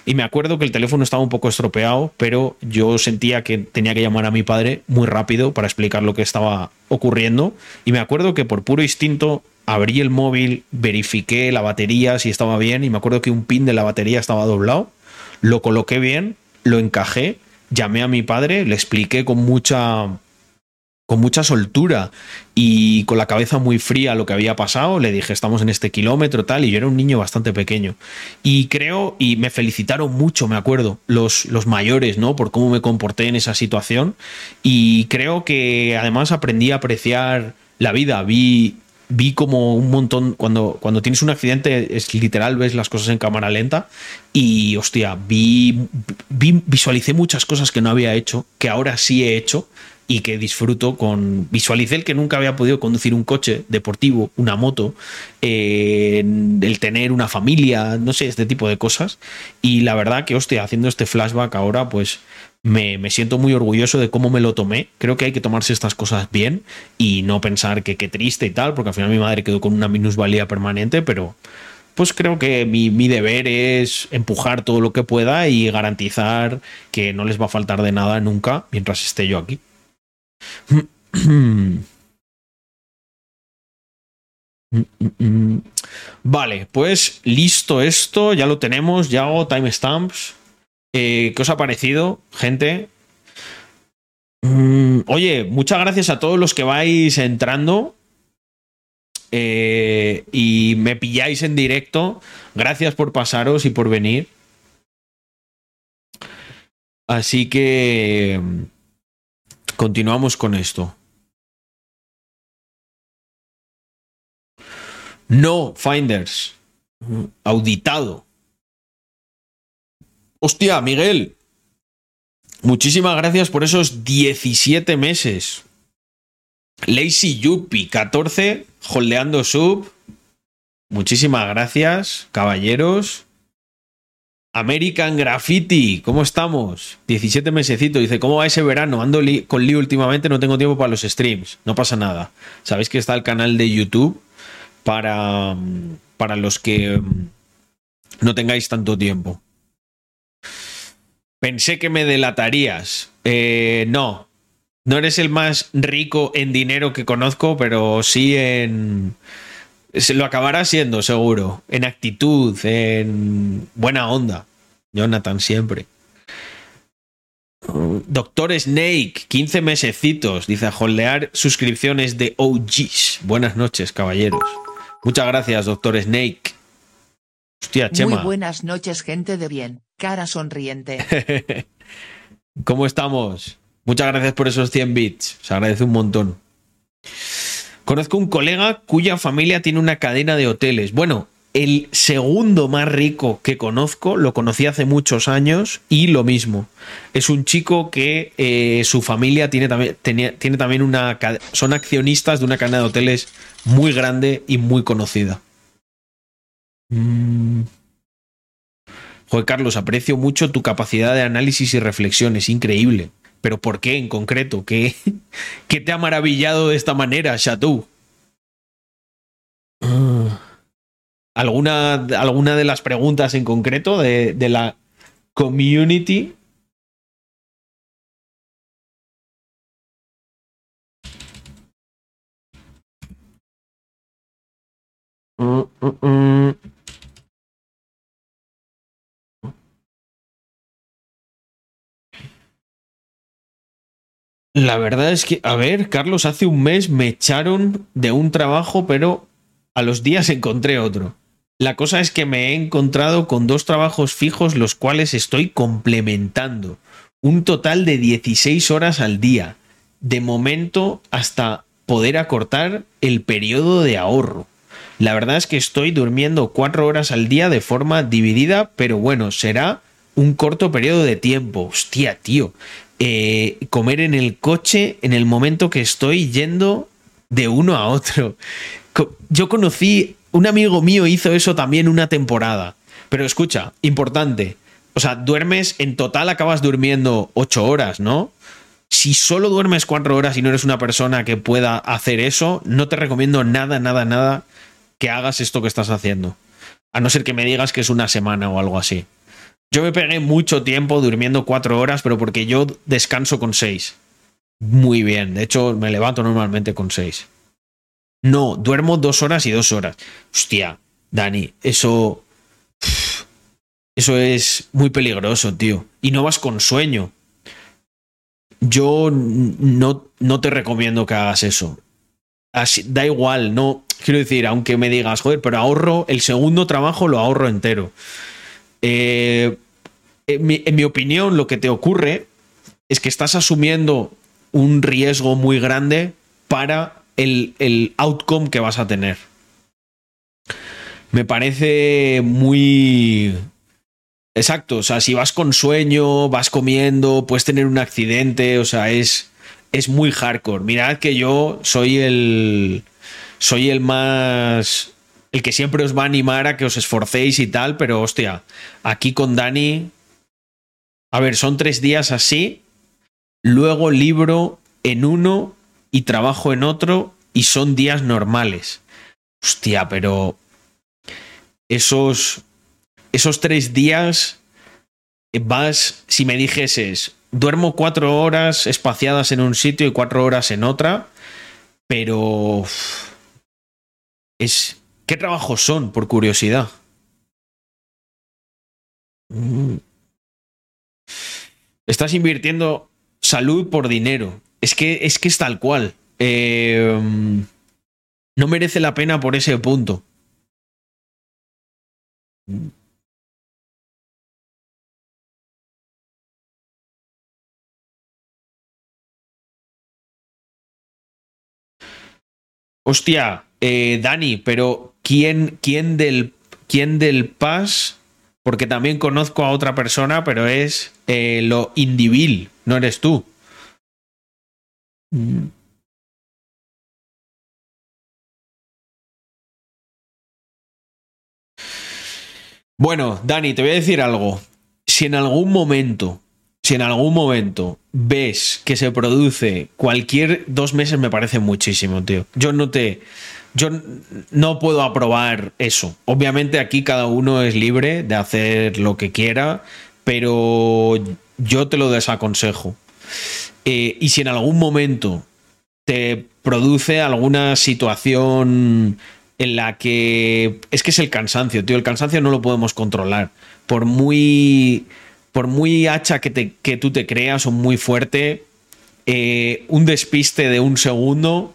Y me acuerdo que el teléfono estaba un poco estropeado, pero yo sentía que tenía que llamar a mi padre muy rápido para explicar lo que estaba ocurriendo. Y me acuerdo que por puro instinto abrí el móvil, verifiqué la batería si estaba bien y me acuerdo que un pin de la batería estaba doblado lo coloqué bien, lo encajé, llamé a mi padre, le expliqué con mucha con mucha soltura y con la cabeza muy fría lo que había pasado, le dije, estamos en este kilómetro tal, y yo era un niño bastante pequeño. Y creo, y me felicitaron mucho, me acuerdo, los, los mayores, ¿no? Por cómo me comporté en esa situación. Y creo que además aprendí a apreciar la vida, vi vi como un montón, cuando, cuando tienes un accidente es literal, ves las cosas en cámara lenta y hostia, vi, vi, visualicé muchas cosas que no había hecho, que ahora sí he hecho y que disfruto con... Visualicé el que nunca había podido conducir un coche deportivo, una moto, el tener una familia, no sé, este tipo de cosas. Y la verdad que, hostia, haciendo este flashback ahora, pues me, siento muy orgulloso de cómo me lo tomé. Creo que hay que tomarse estas cosas bien y no pensar que qué triste y tal, porque al final mi madre quedó con una minusvalía permanente, pero pues creo que mi, mi, deber es empujar todo lo que pueda y garantizar que no les va a faltar de nada nunca mientras esté yo aquí. Vale, pues listo esto, ya lo tenemos, ya hago timestamps. Eh, ¿Qué os ha parecido, gente? Mm, oye, muchas gracias a todos los que vais entrando eh, y me pilláis en directo. Gracias por pasaros y por venir. Así que continuamos con esto. No, Finders. Auditado. Hostia, Miguel. Muchísimas gracias por esos 17 meses. Lazy Yuppie, 14, holdeando sub. Muchísimas gracias, caballeros. American Graffiti, ¿cómo estamos? 17 mesecitos. Dice, ¿cómo va ese verano? Ando con Lee últimamente, no tengo tiempo para los streams. No pasa nada. Sabéis que está el canal de YouTube para, para los que mm, no tengáis tanto tiempo. Pensé que me delatarías. Eh, no, no eres el más rico en dinero que conozco, pero sí en, Se lo acabará siendo, seguro. En actitud, en buena onda. Jonathan siempre. Doctor Snake, 15 mesecitos. Dice a holdear suscripciones de OGs. Buenas noches, caballeros. Muchas gracias, Doctor Snake. Hostia, Chema. Muy buenas noches, gente de bien. Cara sonriente. ¿Cómo estamos? Muchas gracias por esos 100 bits. Se agradece un montón. Conozco un colega cuya familia tiene una cadena de hoteles. Bueno, el segundo más rico que conozco, lo conocí hace muchos años y lo mismo. Es un chico que eh, su familia tiene también, tiene también una... Son accionistas de una cadena de hoteles muy grande y muy conocida. Mm. Joder, Carlos, aprecio mucho tu capacidad de análisis y reflexión, es increíble. Pero ¿por qué en concreto? ¿Qué, qué te ha maravillado de esta manera, Chateau? Ah. ¿Alguna, alguna de las preguntas en concreto de, de la community? Mm, mm, La verdad es que, a ver, Carlos, hace un mes me echaron de un trabajo, pero a los días encontré otro. La cosa es que me he encontrado con dos trabajos fijos los cuales estoy complementando. Un total de 16 horas al día. De momento hasta poder acortar el periodo de ahorro. La verdad es que estoy durmiendo 4 horas al día de forma dividida, pero bueno, será un corto periodo de tiempo. Hostia, tío. Eh, comer en el coche en el momento que estoy yendo de uno a otro. Yo conocí un amigo mío hizo eso también una temporada. Pero escucha, importante. O sea, duermes, en total acabas durmiendo ocho horas, ¿no? Si solo duermes cuatro horas y no eres una persona que pueda hacer eso, no te recomiendo nada, nada, nada que hagas esto que estás haciendo. A no ser que me digas que es una semana o algo así. Yo me pegué mucho tiempo durmiendo cuatro horas, pero porque yo descanso con seis. Muy bien. De hecho, me levanto normalmente con seis. No, duermo dos horas y dos horas. Hostia, Dani, eso. Eso es muy peligroso, tío. Y no vas con sueño. Yo no, no te recomiendo que hagas eso. Así, da igual, no. Quiero decir, aunque me digas, joder, pero ahorro, el segundo trabajo lo ahorro entero. Eh, en, mi, en mi opinión, lo que te ocurre es que estás asumiendo un riesgo muy grande para el, outcome que vas a tener. Me parece muy... Exacto, o sea, si vas con sueño, vas comiendo, puedes tener un accidente, o sea, es, es muy hardcore. Mirad que yo soy el... Soy el más... El que siempre os va a animar a que os esforcéis y tal, pero hostia, aquí con Dani... A ver, son tres días así, luego libro en uno y trabajo en otro y son días normales. Hostia, pero esos, esos tres días vas, si me dijeses, duermo cuatro horas espaciadas en un sitio y cuatro horas en otra, pero es... ¿Qué trabajos son, por curiosidad? Mm. Estás invirtiendo salud por dinero. Es que es, que es tal cual. Eh, no merece la pena por ese punto. Hostia, eh, Dani, pero ¿quién, quién, del, ¿quién del PAS? Porque también conozco a otra persona, pero es eh, lo indivil, no eres tú. Bueno, Dani, te voy a decir algo. Si en algún momento, si en algún momento ves que se produce cualquier dos meses, me parece muchísimo, tío. Yo no te. Yo no puedo aprobar eso. Obviamente aquí cada uno es libre de hacer lo que quiera, pero yo te lo desaconsejo. Eh, y si en algún momento te produce alguna situación en la que es que es el cansancio, tío. El cansancio no lo podemos controlar. Por muy, por muy hacha que, tú te creas o muy fuerte, eh, un despiste de un segundo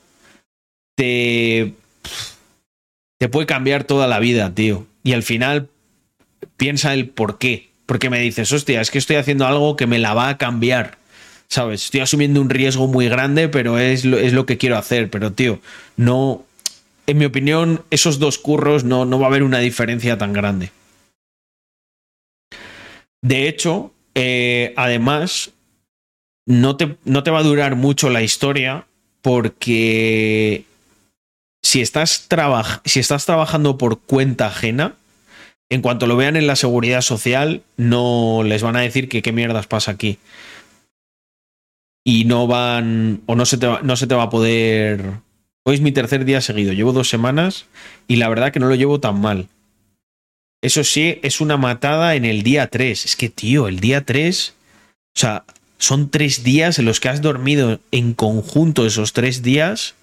te, te puede cambiar toda la vida, tío. Y al final piensa el por qué. Porque me dices, hostia, es que estoy haciendo algo que me la va a cambiar. ¿Sabes? Estoy asumiendo un riesgo muy grande, pero es lo, es lo que quiero hacer. Pero, tío, no. En mi opinión, esos dos curros no, no va a haber una diferencia tan grande. De hecho, eh, además, no te, no te va a durar mucho la historia porque si estás, si estás trabajando por cuenta ajena, en cuanto lo vean en la seguridad social, no les van a decir que qué mierdas pasa aquí. Y no van, o no se te va, no se te va a poder... Hoy es mi tercer día seguido, llevo dos semanas y la verdad que no lo llevo tan mal. Eso sí, es una matada en el día 3. Es que, tío, el día 3, o sea, son tres días en los que has dormido en conjunto esos tres días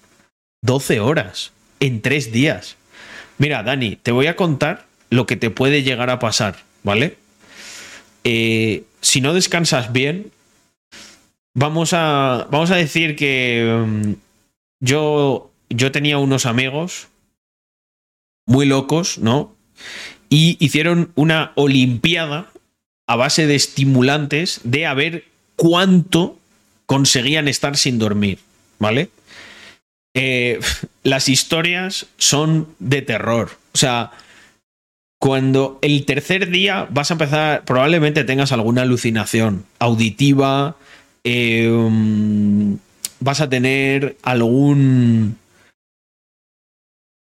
12 horas en tres días. Mira, Dani, te voy a contar lo que te puede llegar a pasar, ¿vale? Eh, si no descansas bien, vamos a, vamos a decir que mm, yo, yo tenía unos amigos muy locos, ¿no? Y hicieron una olimpiada a base de estimulantes de a ver cuánto conseguían estar sin dormir, ¿vale? Eh, las historias son de terror. O sea, cuando el tercer día vas a empezar, probablemente tengas alguna alucinación auditiva, em, vas a tener algún...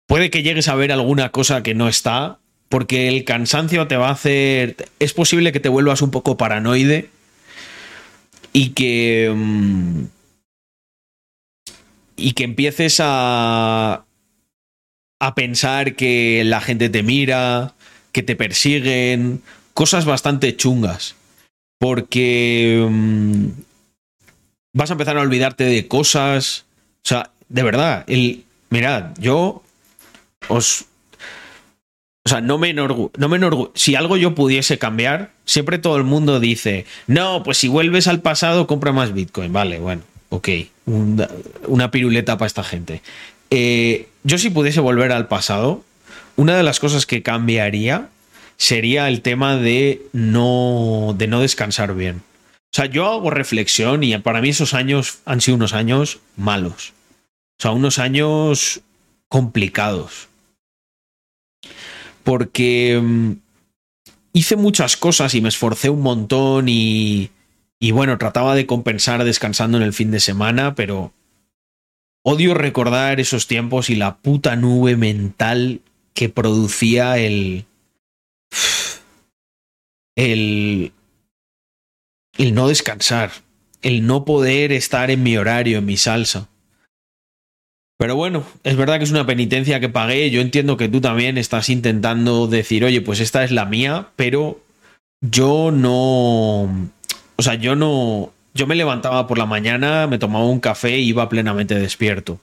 Puede que llegues a ver alguna cosa que no está, porque el cansancio te va a hacer... Es posible que te vuelvas un poco paranoide y que... Em, y que empieces a, a pensar que la gente te mira, que te persiguen, cosas bastante chungas. Porque mm, vas a empezar a olvidarte de cosas. O sea, de verdad, el, mirad, yo os... O sea, no me enorgu no Si algo yo pudiese cambiar, siempre todo el mundo dice, no, pues si vuelves al pasado, compra más Bitcoin. Vale, bueno, ok, una, piruleta para esta gente. Eh, yo si pudiese volver al pasado, una de las cosas que cambiaría sería el tema de no, de no descansar bien. O sea, yo hago reflexión y para mí esos años han sido unos años malos. O sea, unos años complicados. Porque mm, hice muchas cosas y me esforcé un montón y, y bueno, trataba de compensar descansando en el fin de semana, pero odio recordar esos tiempos y la puta nube mental que producía el. el. el no descansar, el no poder estar en mi horario, en mi salsa. Pero bueno, es verdad que es una penitencia que pagué. Yo entiendo que tú también estás intentando decir, oye, pues esta es la mía, pero yo no o sea, yo no. Yo me levantaba por la mañana, me tomaba un café e iba plenamente despierto.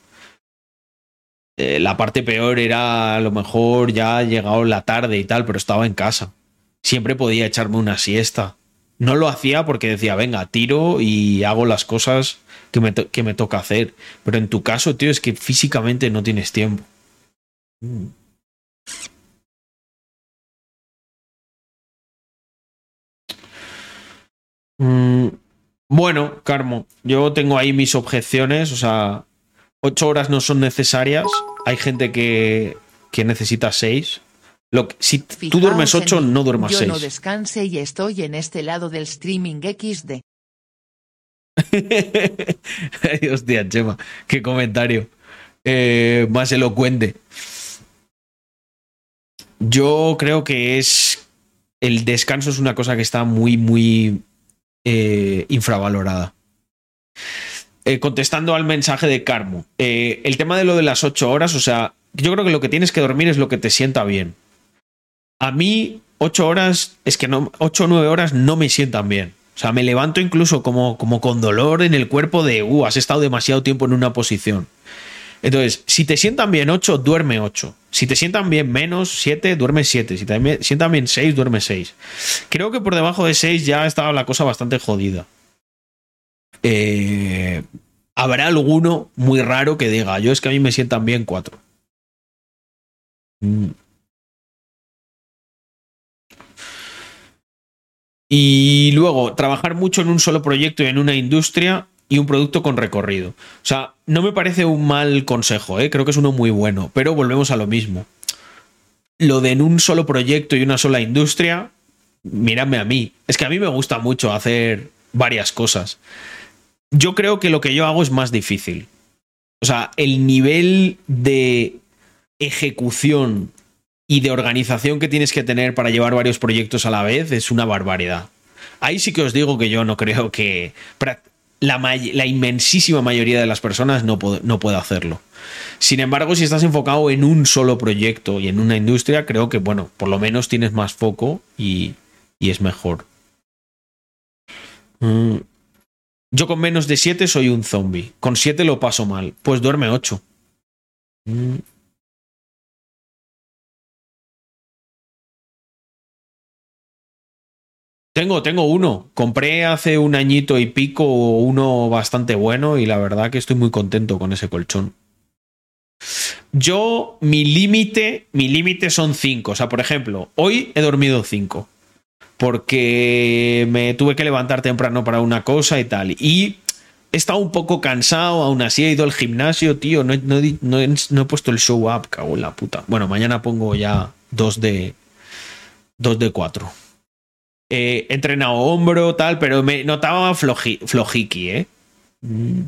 Eh, la parte peor era a lo mejor ya llegado la tarde y tal, pero estaba en casa. Siempre podía echarme una siesta. No lo hacía porque decía, venga, tiro y hago las cosas que me, que me toca hacer. Pero en tu caso, tío, es que físicamente no tienes tiempo. Mm. Mm, bueno, Carmo, yo tengo ahí mis objeciones, o sea, ocho horas no son necesarias. Hay gente que, que necesita seis. Lo si tú duermes ocho, no duermas seis. Yo no descanse y estoy en este lado del streaming XD. Hostia, Chema, qué comentario eh, más elocuente. Yo creo que es. El descanso es una cosa que está muy, muy eh, infravalorada. Eh, contestando al mensaje de Carmo, eh, el tema de lo de las ocho horas, o sea, yo creo que lo que tienes que dormir es lo que te sienta bien. A mí, ocho horas, es que no, ocho o nueve horas no me sientan bien. O sea, me levanto incluso como, como con dolor en el cuerpo de, uh, has estado demasiado tiempo en una posición. Entonces, si te sientan bien 8, duerme 8. Si te sientan bien menos 7, duerme 7. Si te sientan bien 6, duerme 6. Creo que por debajo de 6 ya estaba la cosa bastante jodida. Eh, habrá alguno muy raro que diga, yo es que a mí me sientan bien 4. Mm. Y luego, trabajar mucho en un solo proyecto y en una industria y un producto con recorrido. O sea, no me parece un mal consejo, ¿eh? creo que es uno muy bueno, pero volvemos a lo mismo. Lo de en un solo proyecto y una sola industria, mírame a mí. Es que a mí me gusta mucho hacer varias cosas. Yo creo que lo que yo hago es más difícil. O sea, el nivel de ejecución y de organización que tienes que tener para llevar varios proyectos a la vez es una barbaridad. Ahí sí que os digo que yo no creo que la, inmensísima mayoría de las personas no, no puede hacerlo. Sin embargo, si estás enfocado en un solo proyecto y en una industria, creo que, bueno, por lo menos tienes más foco y, es mejor. Mm. Yo con menos de 7 soy un zombie. Con 7 lo paso mal. Pues duerme 8. Tengo, tengo uno. Compré hace un añito y pico uno bastante bueno y la verdad que estoy muy contento con ese colchón. Yo, mi límite, mi límite son cinco. O sea, por ejemplo, hoy he dormido cinco. Porque me tuve que levantar temprano para una cosa y tal. Y he estado un poco cansado, aún así he ido al gimnasio, tío. No, no he puesto el show up, cago en la puta. Bueno, mañana pongo ya dos de. Dos de he entrenado hombro, tal, pero me notaba flojiqui, ¿eh? Mm.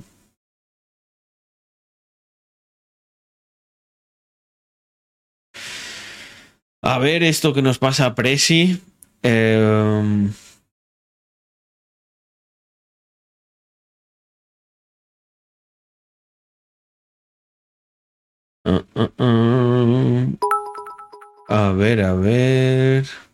A ver esto que nos pasa a Presi. Em, uh, uh, uh. A ver, a ver.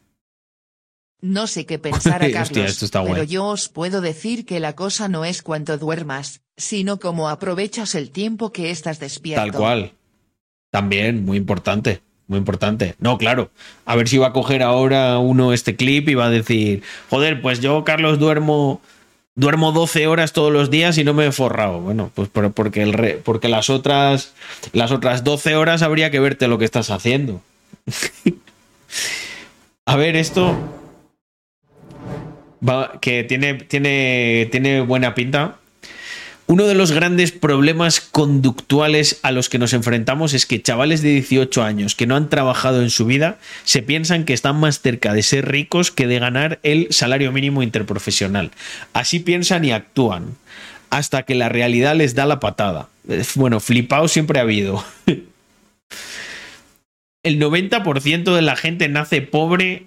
No sé qué pensar a Carlos, pero yo os puedo decir que la cosa no es cuánto duermas, sino cómo aprovechas el tiempo que estás despierto. Tal cual. También, muy importante, muy importante. No, claro. A ver si va a coger ahora uno este clip y va a decir, joder, pues yo, Carlos, duermo duermo 12 horas todos los días y no me he forrado. Bueno, pues porque, el porque las, otras, las otras 12 horas habría que verte lo que estás haciendo. a ver, esto que tiene, tiene, tiene buena pinta. Uno de los grandes problemas conductuales a los que nos enfrentamos es que chavales de 18 años que no han trabajado en su vida se piensan que están más cerca de ser ricos que de ganar el salario mínimo interprofesional. Así piensan y actúan, hasta que la realidad les da la patada. Bueno, flipado siempre ha habido. El 90% de la gente nace pobre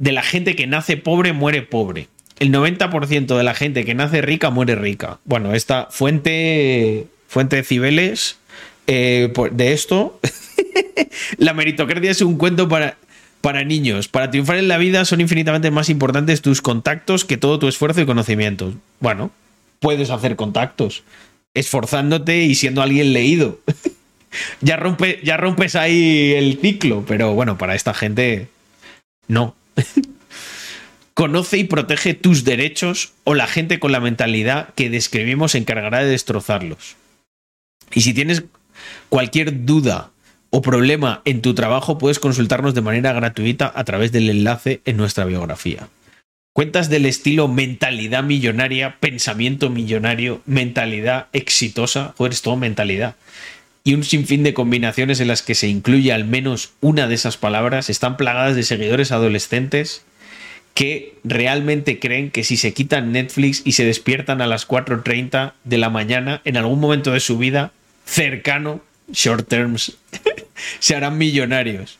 de la gente que nace pobre muere pobre. El 90% de la gente que nace rica muere rica. Bueno, esta fuente, fuente de Cibeles eh, de esto, la meritocracia es un cuento para, para niños. Para triunfar en la vida son infinitamente más importantes tus contactos que todo tu esfuerzo y conocimientos. Bueno, puedes hacer contactos esforzándote y siendo alguien leído. ya, ya rompes ahí el ciclo, pero bueno, para esta gente no. Conoce y protege tus derechos o la gente con la mentalidad que describimos se encargará de destrozarlos. Y si tienes cualquier duda o problema en tu trabajo, puedes consultarnos de manera gratuita a través del enlace en nuestra biografía. Cuentas del estilo mentalidad millonaria, pensamiento millonario, mentalidad exitosa, joder, es todo mentalidad y un sinfín de combinaciones en las que se incluye al menos una de esas palabras están plagadas de seguidores adolescentes que realmente creen que si se quitan Netflix y se despiertan a las 4.30 de la mañana en algún momento de su vida cercano, short terms, se harán millonarios.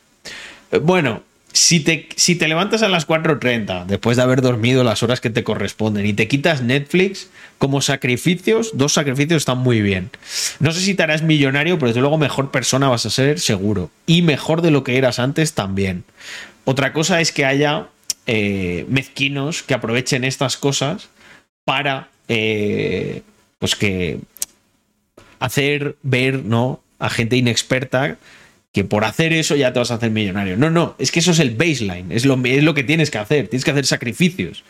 Bueno, si te, levantas a las 4.30 después de haber dormido las horas que te corresponden y te quitas Netflix, como sacrificios, dos sacrificios están muy bien. No sé si te harás millonario, pero desde luego mejor persona vas a ser seguro. Y mejor de lo que eras antes también. Otra cosa es que haya eh, mezquinos que aprovechen estas cosas para, eh, pues que hacer ver, ¿no? A gente inexperta que por hacer eso ya te vas a hacer millonario. No, no, es que eso es el baseline, es lo, es lo que tienes que hacer, tienes que hacer sacrificios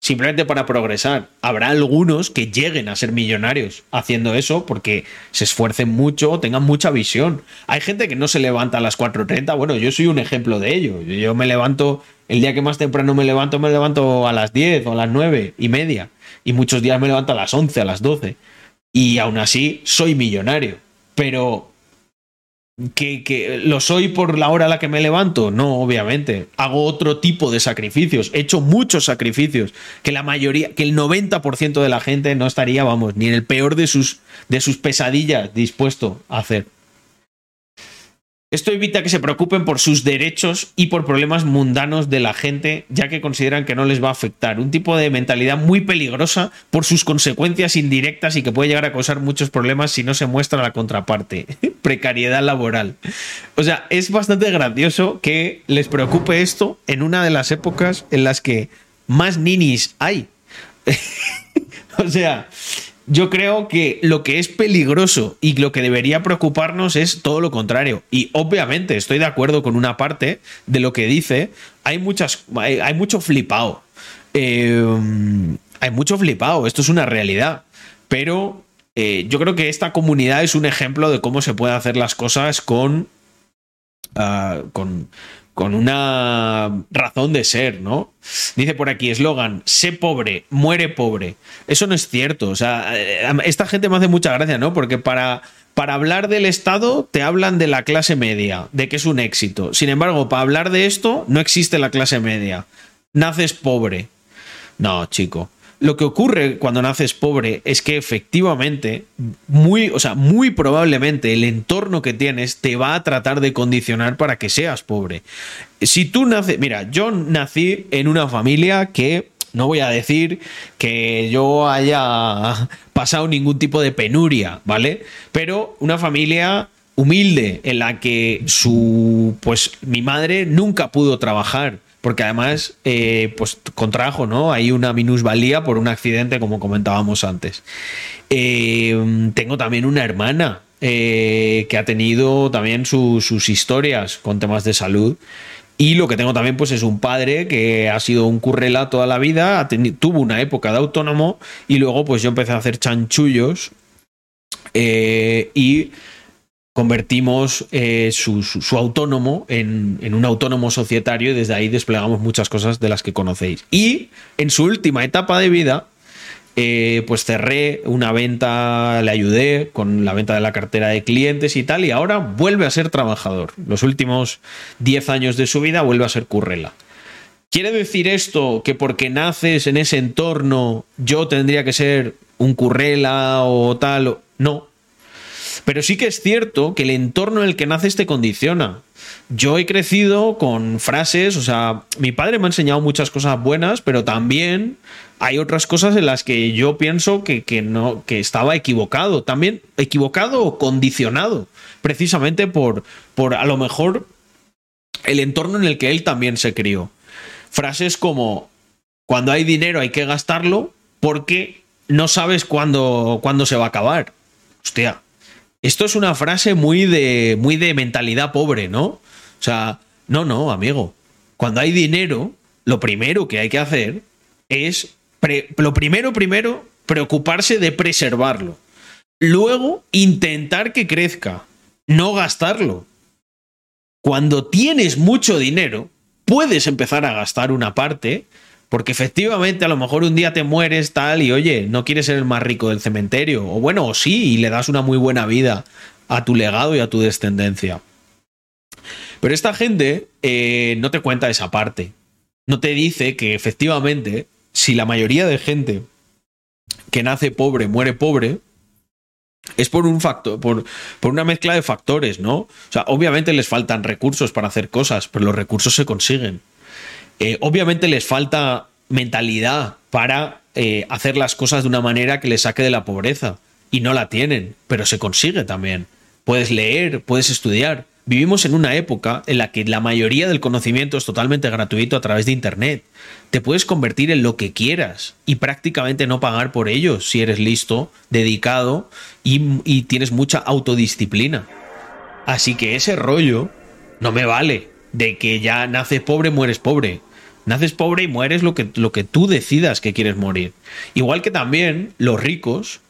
simplemente para progresar. Habrá algunos que lleguen a ser millonarios haciendo eso porque se esfuercen mucho tengan mucha visión. Hay gente que no se levanta a las 4.30, bueno, yo soy un ejemplo de ello. Yo me levanto, el día que más temprano me levanto, me levanto a las 10 o a las 9 y media. Y muchos días me levanto a las 11, a las 12. Y aún así soy millonario. Pero que, lo soy por la hora a la que me levanto. No, obviamente. Hago otro tipo de sacrificios. He hecho muchos sacrificios que la mayoría, que el 90% de la gente no estaría, vamos, ni en el peor de sus, de sus pesadillas dispuesto a hacer. Esto evita que se preocupen por sus derechos y por problemas mundanos de la gente, ya que consideran que no les va a afectar. Un tipo de mentalidad muy peligrosa por sus consecuencias indirectas y que puede llegar a causar muchos problemas si no se muestra la contraparte. Precariedad laboral. O sea, es bastante gracioso que les preocupe esto en una de las épocas en las que más ninis hay. o sea, yo creo que lo que es peligroso y lo que debería preocuparnos es todo lo contrario. Y obviamente estoy de acuerdo con una parte de lo que dice. Hay muchas. Hay, mucho flipado. Eh, hay mucho flipado. Esto es una realidad. Pero eh, yo creo que esta comunidad es un ejemplo de cómo se puede hacer las cosas con. Ah, con, con una razón de ser, ¿no? Dice por aquí, eslogan, sé pobre, muere pobre. Eso no es cierto. O sea, eh, esta gente me hace mucha gracia, ¿no? Porque para, para hablar del Estado te hablan de la clase media, de que es un éxito. Sin embargo, para hablar de esto no existe la clase media. Naces pobre. No, chico. Lo que ocurre cuando naces pobre es que efectivamente, muy, o sea, muy probablemente el entorno que tienes te va a tratar de condicionar para que seas pobre. Si tú naces, mira, yo nací en una familia que no voy a decir que yo haya pasado ningún tipo de penuria, ¿vale? Pero una familia humilde en la que su pues mi madre nunca pudo trabajar porque además eh, pues contrajo ¿no? hay una minusvalía por un accidente como comentábamos antes. Eh, tengo también una hermana eh, que ha tenido también sus historias con temas de salud. Y lo que tengo también, pues, es un padre que ha sido un currela toda la vida, tuvo una época de autónomo y luego, pues, yo empecé a hacer chanchullos y convertimos eh, su, autónomo en, un autónomo societario y desde ahí desplegamos muchas cosas de las que conocéis. Y en su última etapa de vida, eh, pues cerré una venta, le ayudé con la venta de la cartera de clientes y tal, y ahora vuelve a ser trabajador. Los últimos 10 años de su vida vuelve a ser currela. ¿Quiere decir esto que porque naces en ese entorno yo tendría que ser un currela o tal? No, pero sí que es cierto que el entorno en el que naces te condiciona. Yo he crecido con frases, o sea, mi padre me ha enseñado muchas cosas buenas, pero también hay otras cosas en las que yo pienso que, no, que estaba equivocado. También equivocado o condicionado, precisamente por, por a lo mejor el entorno en el que él también se crió. Frases como, cuando hay dinero hay que gastarlo porque no sabes cuándo, cuándo se va a acabar. Hostia, esto es una frase muy de, muy de mentalidad pobre, ¿no? O sea, no, no, amigo. Cuando hay dinero, lo primero que hay que hacer es, lo primero, primero, preocuparse de preservarlo. Luego, intentar que crezca, no gastarlo. Cuando tienes mucho dinero, puedes empezar a gastar una parte porque efectivamente a lo mejor un día te mueres tal y oye, no quieres ser el más rico del cementerio. O bueno, o sí, y le das una muy buena vida a tu legado y a tu descendencia. Pero esta gente eh, no te cuenta esa parte. No te dice que efectivamente, si la mayoría de gente que nace pobre muere pobre, es por un factor, por, por, una mezcla de factores, ¿no? O sea, obviamente les faltan recursos para hacer cosas, pero los recursos se consiguen. Eh, obviamente les falta mentalidad para eh, hacer las cosas de una manera que les saque de la pobreza. Y no la tienen, pero se consigue también. Puedes leer, puedes estudiar, vivimos en una época en la que la mayoría del conocimiento es totalmente gratuito a través de Internet. Te puedes convertir en lo que quieras y prácticamente no pagar por ello si eres listo, dedicado y, y tienes mucha autodisciplina. Así que ese rollo no me vale de que ya naces pobre, mueres pobre. Naces pobre y mueres lo que, lo que tú decidas que quieres morir. Igual que también los ricos,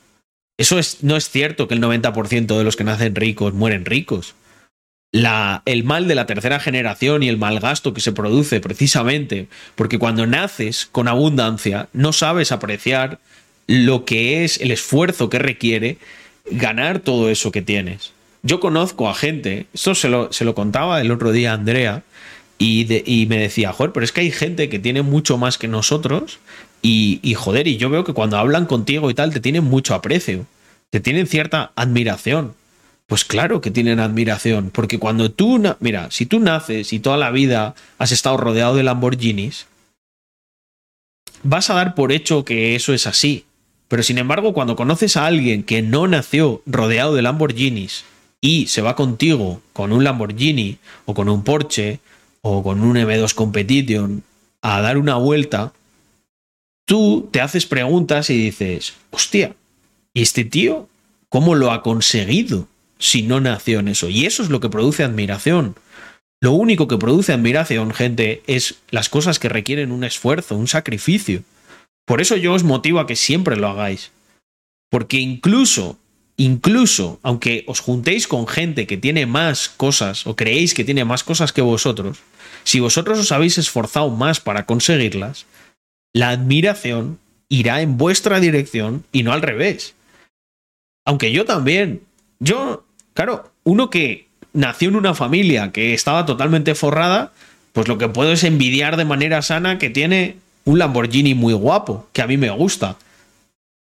eso es, no es cierto que el 90% de los que nacen ricos mueren ricos. La, el mal de la tercera generación y el mal gasto que se produce precisamente porque cuando naces con abundancia no sabes apreciar lo que es el esfuerzo que requiere ganar todo eso que tienes. Yo conozco a gente, esto se lo, se lo contaba el otro día Andrea, y, me decía, joder, pero es que hay gente que tiene mucho más que nosotros y, y, joder, y yo veo que cuando hablan contigo y tal, te tienen mucho aprecio, te tienen cierta admiración. Pues claro que tienen admiración, porque cuando tú, mira, si tú naces y toda la vida has estado rodeado de Lamborghinis, vas a dar por hecho que eso es así. Pero sin embargo, cuando conoces a alguien que no nació rodeado de Lamborghinis y se va contigo con un Lamborghini o con un Porsche o con un M2 Competition a dar una vuelta, tú te haces preguntas y dices, hostia, ¿y este tío cómo lo ha conseguido si no nació en eso? Y eso es lo que produce admiración. Lo único que produce admiración, gente, es las cosas que requieren un esfuerzo, un sacrificio. Por eso yo os motivo a que siempre lo hagáis. Porque incluso incluso aunque os juntéis con gente que tiene más cosas o creéis que tiene más cosas que vosotros, si vosotros os habéis esforzado más para conseguirlas, la admiración irá en vuestra dirección y no al revés. Aunque yo también, yo, claro, uno que nació en una familia que estaba totalmente forrada, pues lo que puedo es envidiar de manera sana que tiene un Lamborghini muy guapo, que a mí me gusta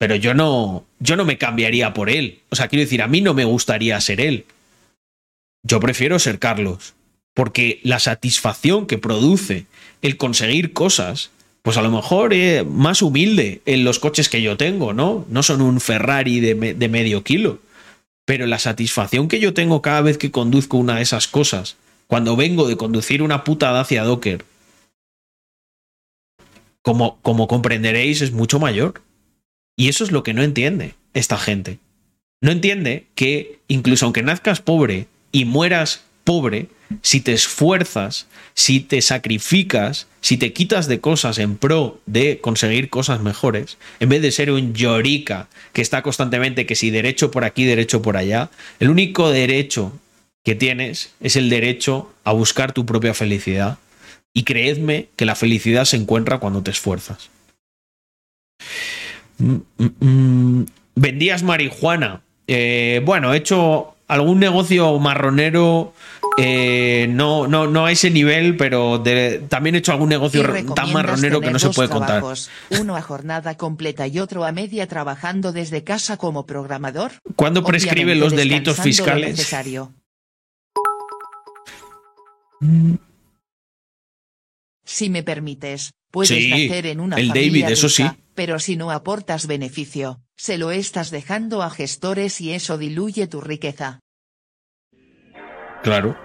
pero yo no, yo no me cambiaría por él. O sea, quiero decir, a mí no me gustaría ser él. Yo prefiero ser Carlos, porque la satisfacción que produce el conseguir cosas, pues a lo mejor es más humilde en los coches que yo tengo, ¿no? No son un Ferrari de, de medio kilo. Pero la satisfacción que yo tengo cada vez que conduzco una de esas cosas, cuando vengo de conducir una puta Dacia Docker, como, como comprenderéis, es mucho mayor. Y eso es lo que no entiende esta gente. No entiende que incluso aunque nazcas pobre y mueras pobre, si te esfuerzas, si te sacrificas, si te quitas de cosas en pro de conseguir cosas mejores, en vez de ser un llorica que está constantemente que si derecho por aquí, derecho por allá, el único derecho que tienes es el derecho a buscar tu propia felicidad. Y creedme que la felicidad se encuentra cuando te esfuerzas. Mm, mm, mm. vendías marihuana. Eh, bueno, he hecho algún negocio marronero, eh, no, no, no a ese nivel, pero también he hecho algún negocio tan marronero que no se puede contar. Uno a jornada completa y otro a media trabajando desde casa como programador. ¿Cuándo prescribe los delitos fiscales? Si me permites, puedes nacer en una el David, eso sí pero si no aportas beneficio, se lo estás dejando a gestores y eso diluye tu riqueza. Claro.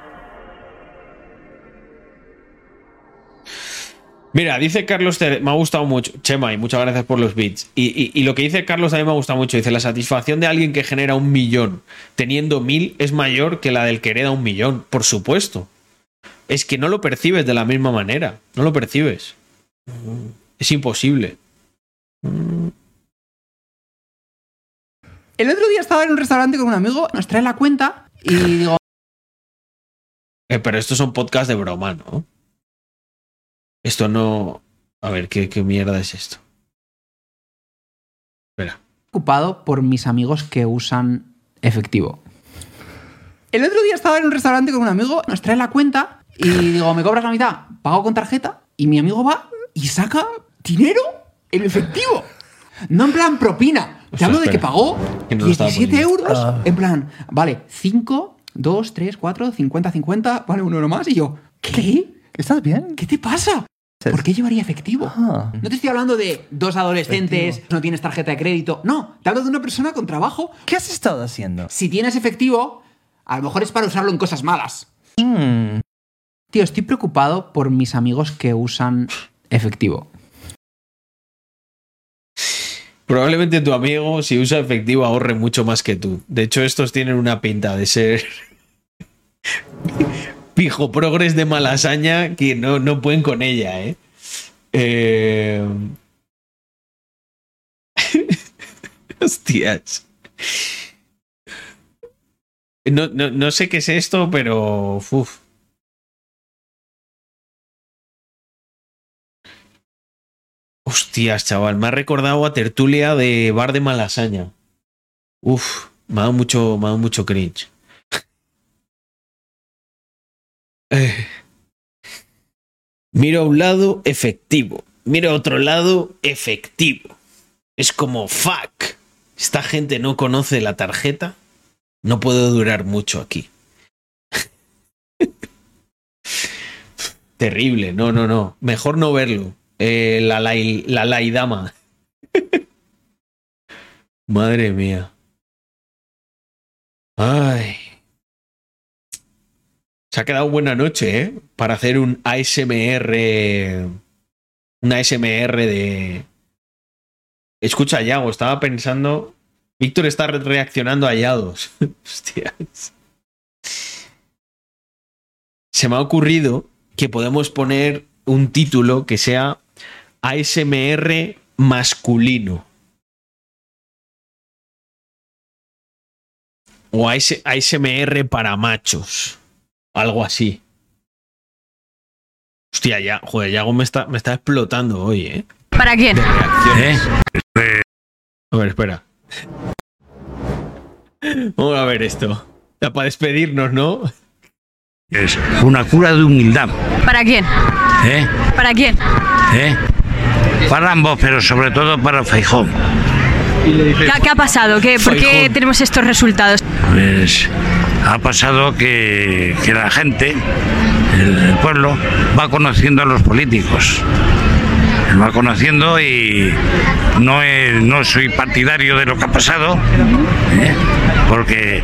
Mira, dice Carlos, me ha gustado mucho, Chema, y muchas gracias por los bits. Y, lo que dice Carlos a mí me ha gustado mucho. Dice, la satisfacción de alguien que genera un millón teniendo mil es mayor que la del que hereda un millón. Por supuesto. Es que no lo percibes de la misma manera. No lo percibes. Es imposible. El otro día estaba en un restaurante con un amigo, nos trae la cuenta y digo. Eh, pero estos son podcasts de broma, ¿no? Esto no. A ver, ¿qué, qué mierda es esto? Espera. Ocupado por mis amigos que usan efectivo. El otro día estaba en un restaurante con un amigo, nos trae la cuenta y digo, ¿me cobras la mitad? Pago con tarjeta y mi amigo va y saca dinero en efectivo. No en plan propina. Te hablo de que pagó 17 euros. Ah. En plan, vale, 5, 2, 3, 4, 50, 50, vale, uno euro más. Y yo, ¿qué? ¿Estás bien? ¿Qué te pasa? ¿Por qué llevaría efectivo? Ah. No te estoy hablando de dos adolescentes, no tienes tarjeta de crédito. No, te hablo de una persona con trabajo. ¿Qué has estado haciendo? Si tienes efectivo, a lo mejor es para usarlo en cosas malas. Mm. Tío, estoy preocupado por mis amigos que usan efectivo. Probablemente tu amigo, si usa efectivo, ahorre mucho más que tú. De hecho, estos tienen una pinta de ser pijo progres de malasaña que no, no pueden con ella, ¿eh? eh... Hostias. No, no, no, sé qué es esto, pero. Uf. Hostias, chaval, me ha recordado a Tertulia de Bar de Malasaña. Uf, me ha dado mucho, me mucho cringe. Eh. Miro a un lado, efectivo. Miro a otro lado, efectivo. Es como, fuck. Esta gente no conoce la tarjeta. No puedo durar mucho aquí. Terrible, no, no, no. Mejor no verlo. Eh, la, la, la Laidama. Madre mía. Ay. Se ha quedado buena noche, ¿eh? Para hacer un ASMR. Un ASMR de. Escucha, Yago, estaba pensando. Víctor está reaccionando a hallados. Hostias. Se me ha ocurrido que podemos poner un título que sea ASMR masculino. O ASMR para machos. Algo así. Hostia, ya, joder, Yago me está, me está explotando hoy, ¿eh? ¿Para quién? ¿Eh? A ver, espera. Vamos a ver esto. Ya para despedirnos, ¿no? Es una cura de humildad. ¿Para quién? ¿Eh? ¿Para quién? ¿Eh? Para ambos, pero sobre todo para Feijón. ¿Qué, ha pasado? ¿Qué, ¿Por qué tenemos estos resultados? Pues ha pasado que, que la gente, el, pueblo, va conociendo a los políticos va conociendo y no, no soy partidario de lo que ha pasado, ¿eh? porque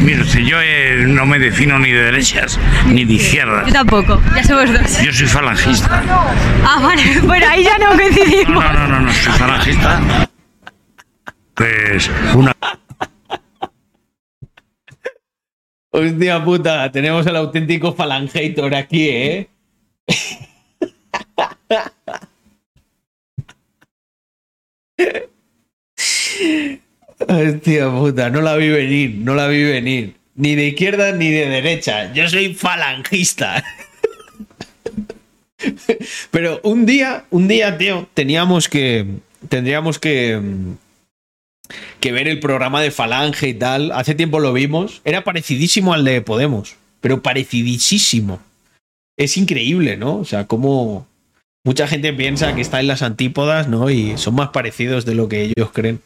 mire yo eh, no me defino ni de derechas ni de izquierdas. Yo tampoco, ya somos dos. Yo soy falangista. Ah, vale, bueno, ahí ya no coincidimos. No, no, no, no, soy falangista. Pues una... Hostia puta, tenemos al auténtico falangator aquí, ¿eh? Hostia puta, no la vi venir, no la vi venir. Ni de izquierda ni de derecha. Yo soy falangista. Pero un día, un día, tío, teníamos que. Tendríamos que. Que ver el programa de Falange y tal. Hace tiempo lo vimos. Era parecidísimo al de Podemos. Pero parecidísimo. Es increíble, ¿no? O sea, como. Mucha gente piensa que está en las antípodas, ¿no? Y son más parecidos de lo que ellos creen.